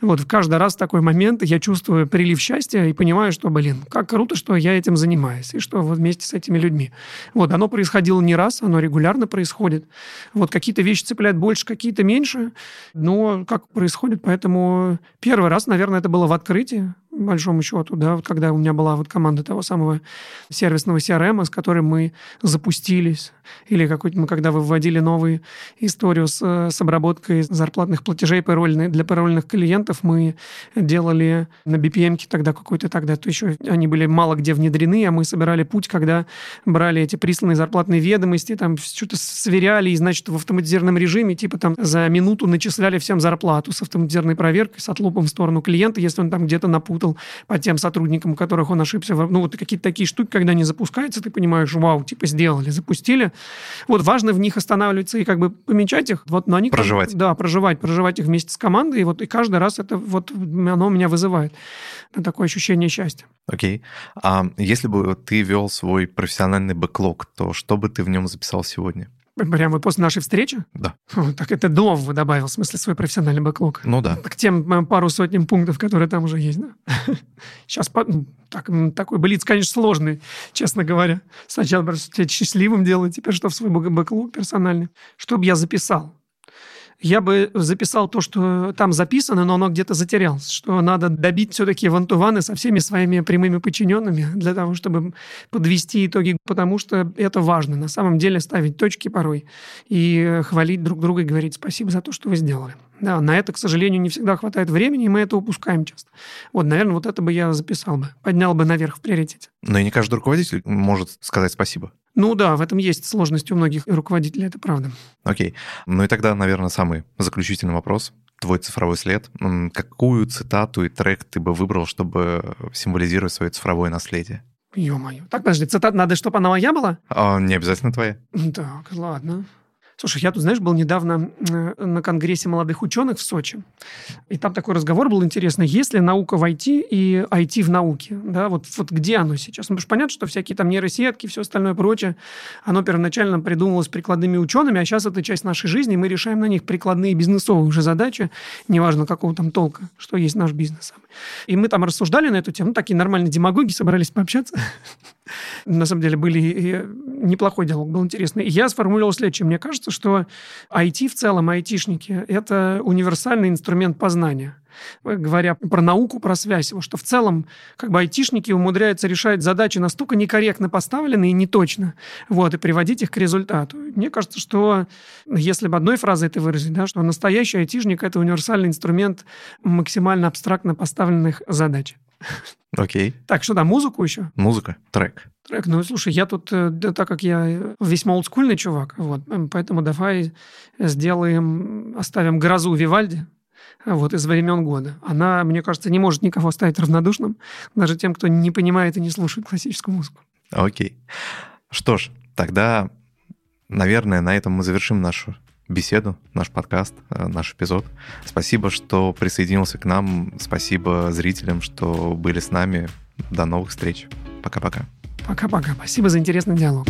Вот в каждый раз такой момент я чувствую прилив счастья и понимаю, что, блин, как круто, что я этим занимаюсь, и что вот вместе с этими людьми. Вот, оно происходило не раз, оно регулярно происходит. Вот какие-то вещи цепляют больше, какие-то меньше, но как происходит, поэтому Первый раз, наверное, это было в открытии большому счету, да, вот когда у меня была вот команда того самого сервисного CRM, с которым мы запустились, или какой-то мы когда выводили новую историю с, с обработкой зарплатных платежей парольные, для парольных клиентов, мы делали на BPM тогда какой-то тогда, то еще они были мало где внедрены, а мы собирали путь, когда брали эти присланные зарплатные ведомости, там что-то сверяли, и, значит, в автоматизированном режиме, типа там за минуту начисляли всем зарплату с автоматизированной проверкой, с отлупом в сторону клиента, если он там где-то напутал работал по тем сотрудникам, у которых он ошибся. Ну, вот какие-то такие штуки, когда они запускаются, ты понимаешь, вау, типа сделали, запустили. Вот важно в них останавливаться и как бы помечать их. Вот, но они проживать. Как, да, проживать, проживать их вместе с командой. И вот и каждый раз это вот оно меня вызывает такое ощущение счастья. Окей. А если бы ты вел свой профессиональный бэклог, то что бы ты в нем записал сегодня? Прямо после нашей встречи? Да. О, так это до добавил, в смысле, свой профессиональный бэклог. Ну да. К тем пару сотням пунктов, которые там уже есть, да? Сейчас ну, так, такой блиц, конечно, сложный, честно говоря. Сначала просто тебя счастливым делать, теперь что в свой бэклог персональный. Что бы я записал? Я бы записал то, что там записано, но оно где-то затерялось, что надо добить все-таки вантуваны со всеми своими прямыми подчиненными для того, чтобы подвести итоги, потому что это важно. На самом деле ставить точки порой и хвалить друг друга и говорить спасибо за то, что вы сделали. Да, на это, к сожалению, не всегда хватает времени, и мы это упускаем часто. Вот, наверное, вот это бы я записал бы, поднял бы наверх в приоритете. Но и не каждый руководитель может сказать спасибо. Ну да, в этом есть сложность у многих руководителей, это правда. Окей. Ну и тогда, наверное, самый заключительный вопрос. Твой цифровой след. Какую цитату и трек ты бы выбрал, чтобы символизировать свое цифровое наследие? Ё-моё. Так, подожди, цитата надо, чтобы она моя была? А, не обязательно твоя. Так, ладно. Слушай, я тут, знаешь, был недавно э, на Конгрессе молодых ученых в Сочи, и там такой разговор был интересный. Есть ли наука в IT и IT в науке? Да, вот, вот где оно сейчас? Ну, потому понятно, что всякие там нейросетки, все остальное прочее, оно первоначально придумывалось прикладными учеными, а сейчас это часть нашей жизни, и мы решаем на них прикладные бизнесовые уже задачи, неважно какого там толка, что есть наш бизнес. И мы там рассуждали на эту тему, ну, такие нормальные демагоги собрались пообщаться. На самом деле были неплохой диалог, был интересный. И я сформулировал следующее. Мне кажется, что IT в целом, айтишники – это универсальный инструмент познания говоря про науку, про связь, что в целом как бы айтишники умудряются решать задачи настолько некорректно поставленные и неточно, вот, и приводить их к результату. Мне кажется, что если бы одной фразой это выразить, да, что настоящий айтишник – это универсальный инструмент максимально абстрактно поставленных задач. Окей. Okay. Так, что там, музыку еще? Музыка, трек. Трек, ну, слушай, я тут, э, да, так как я весьма олдскульный чувак, вот, поэтому давай сделаем, оставим «Грозу» Вивальди, вот, из времен года. Она, мне кажется, не может никого оставить равнодушным, даже тем, кто не понимает и не слушает классическую музыку. Окей. Что ж, тогда, наверное, на этом мы завершим нашу беседу, наш подкаст, э, наш эпизод. Спасибо, что присоединился к нам. Спасибо зрителям, что были с нами. До новых встреч. Пока-пока. Пока-пока. Спасибо за интересный диалог.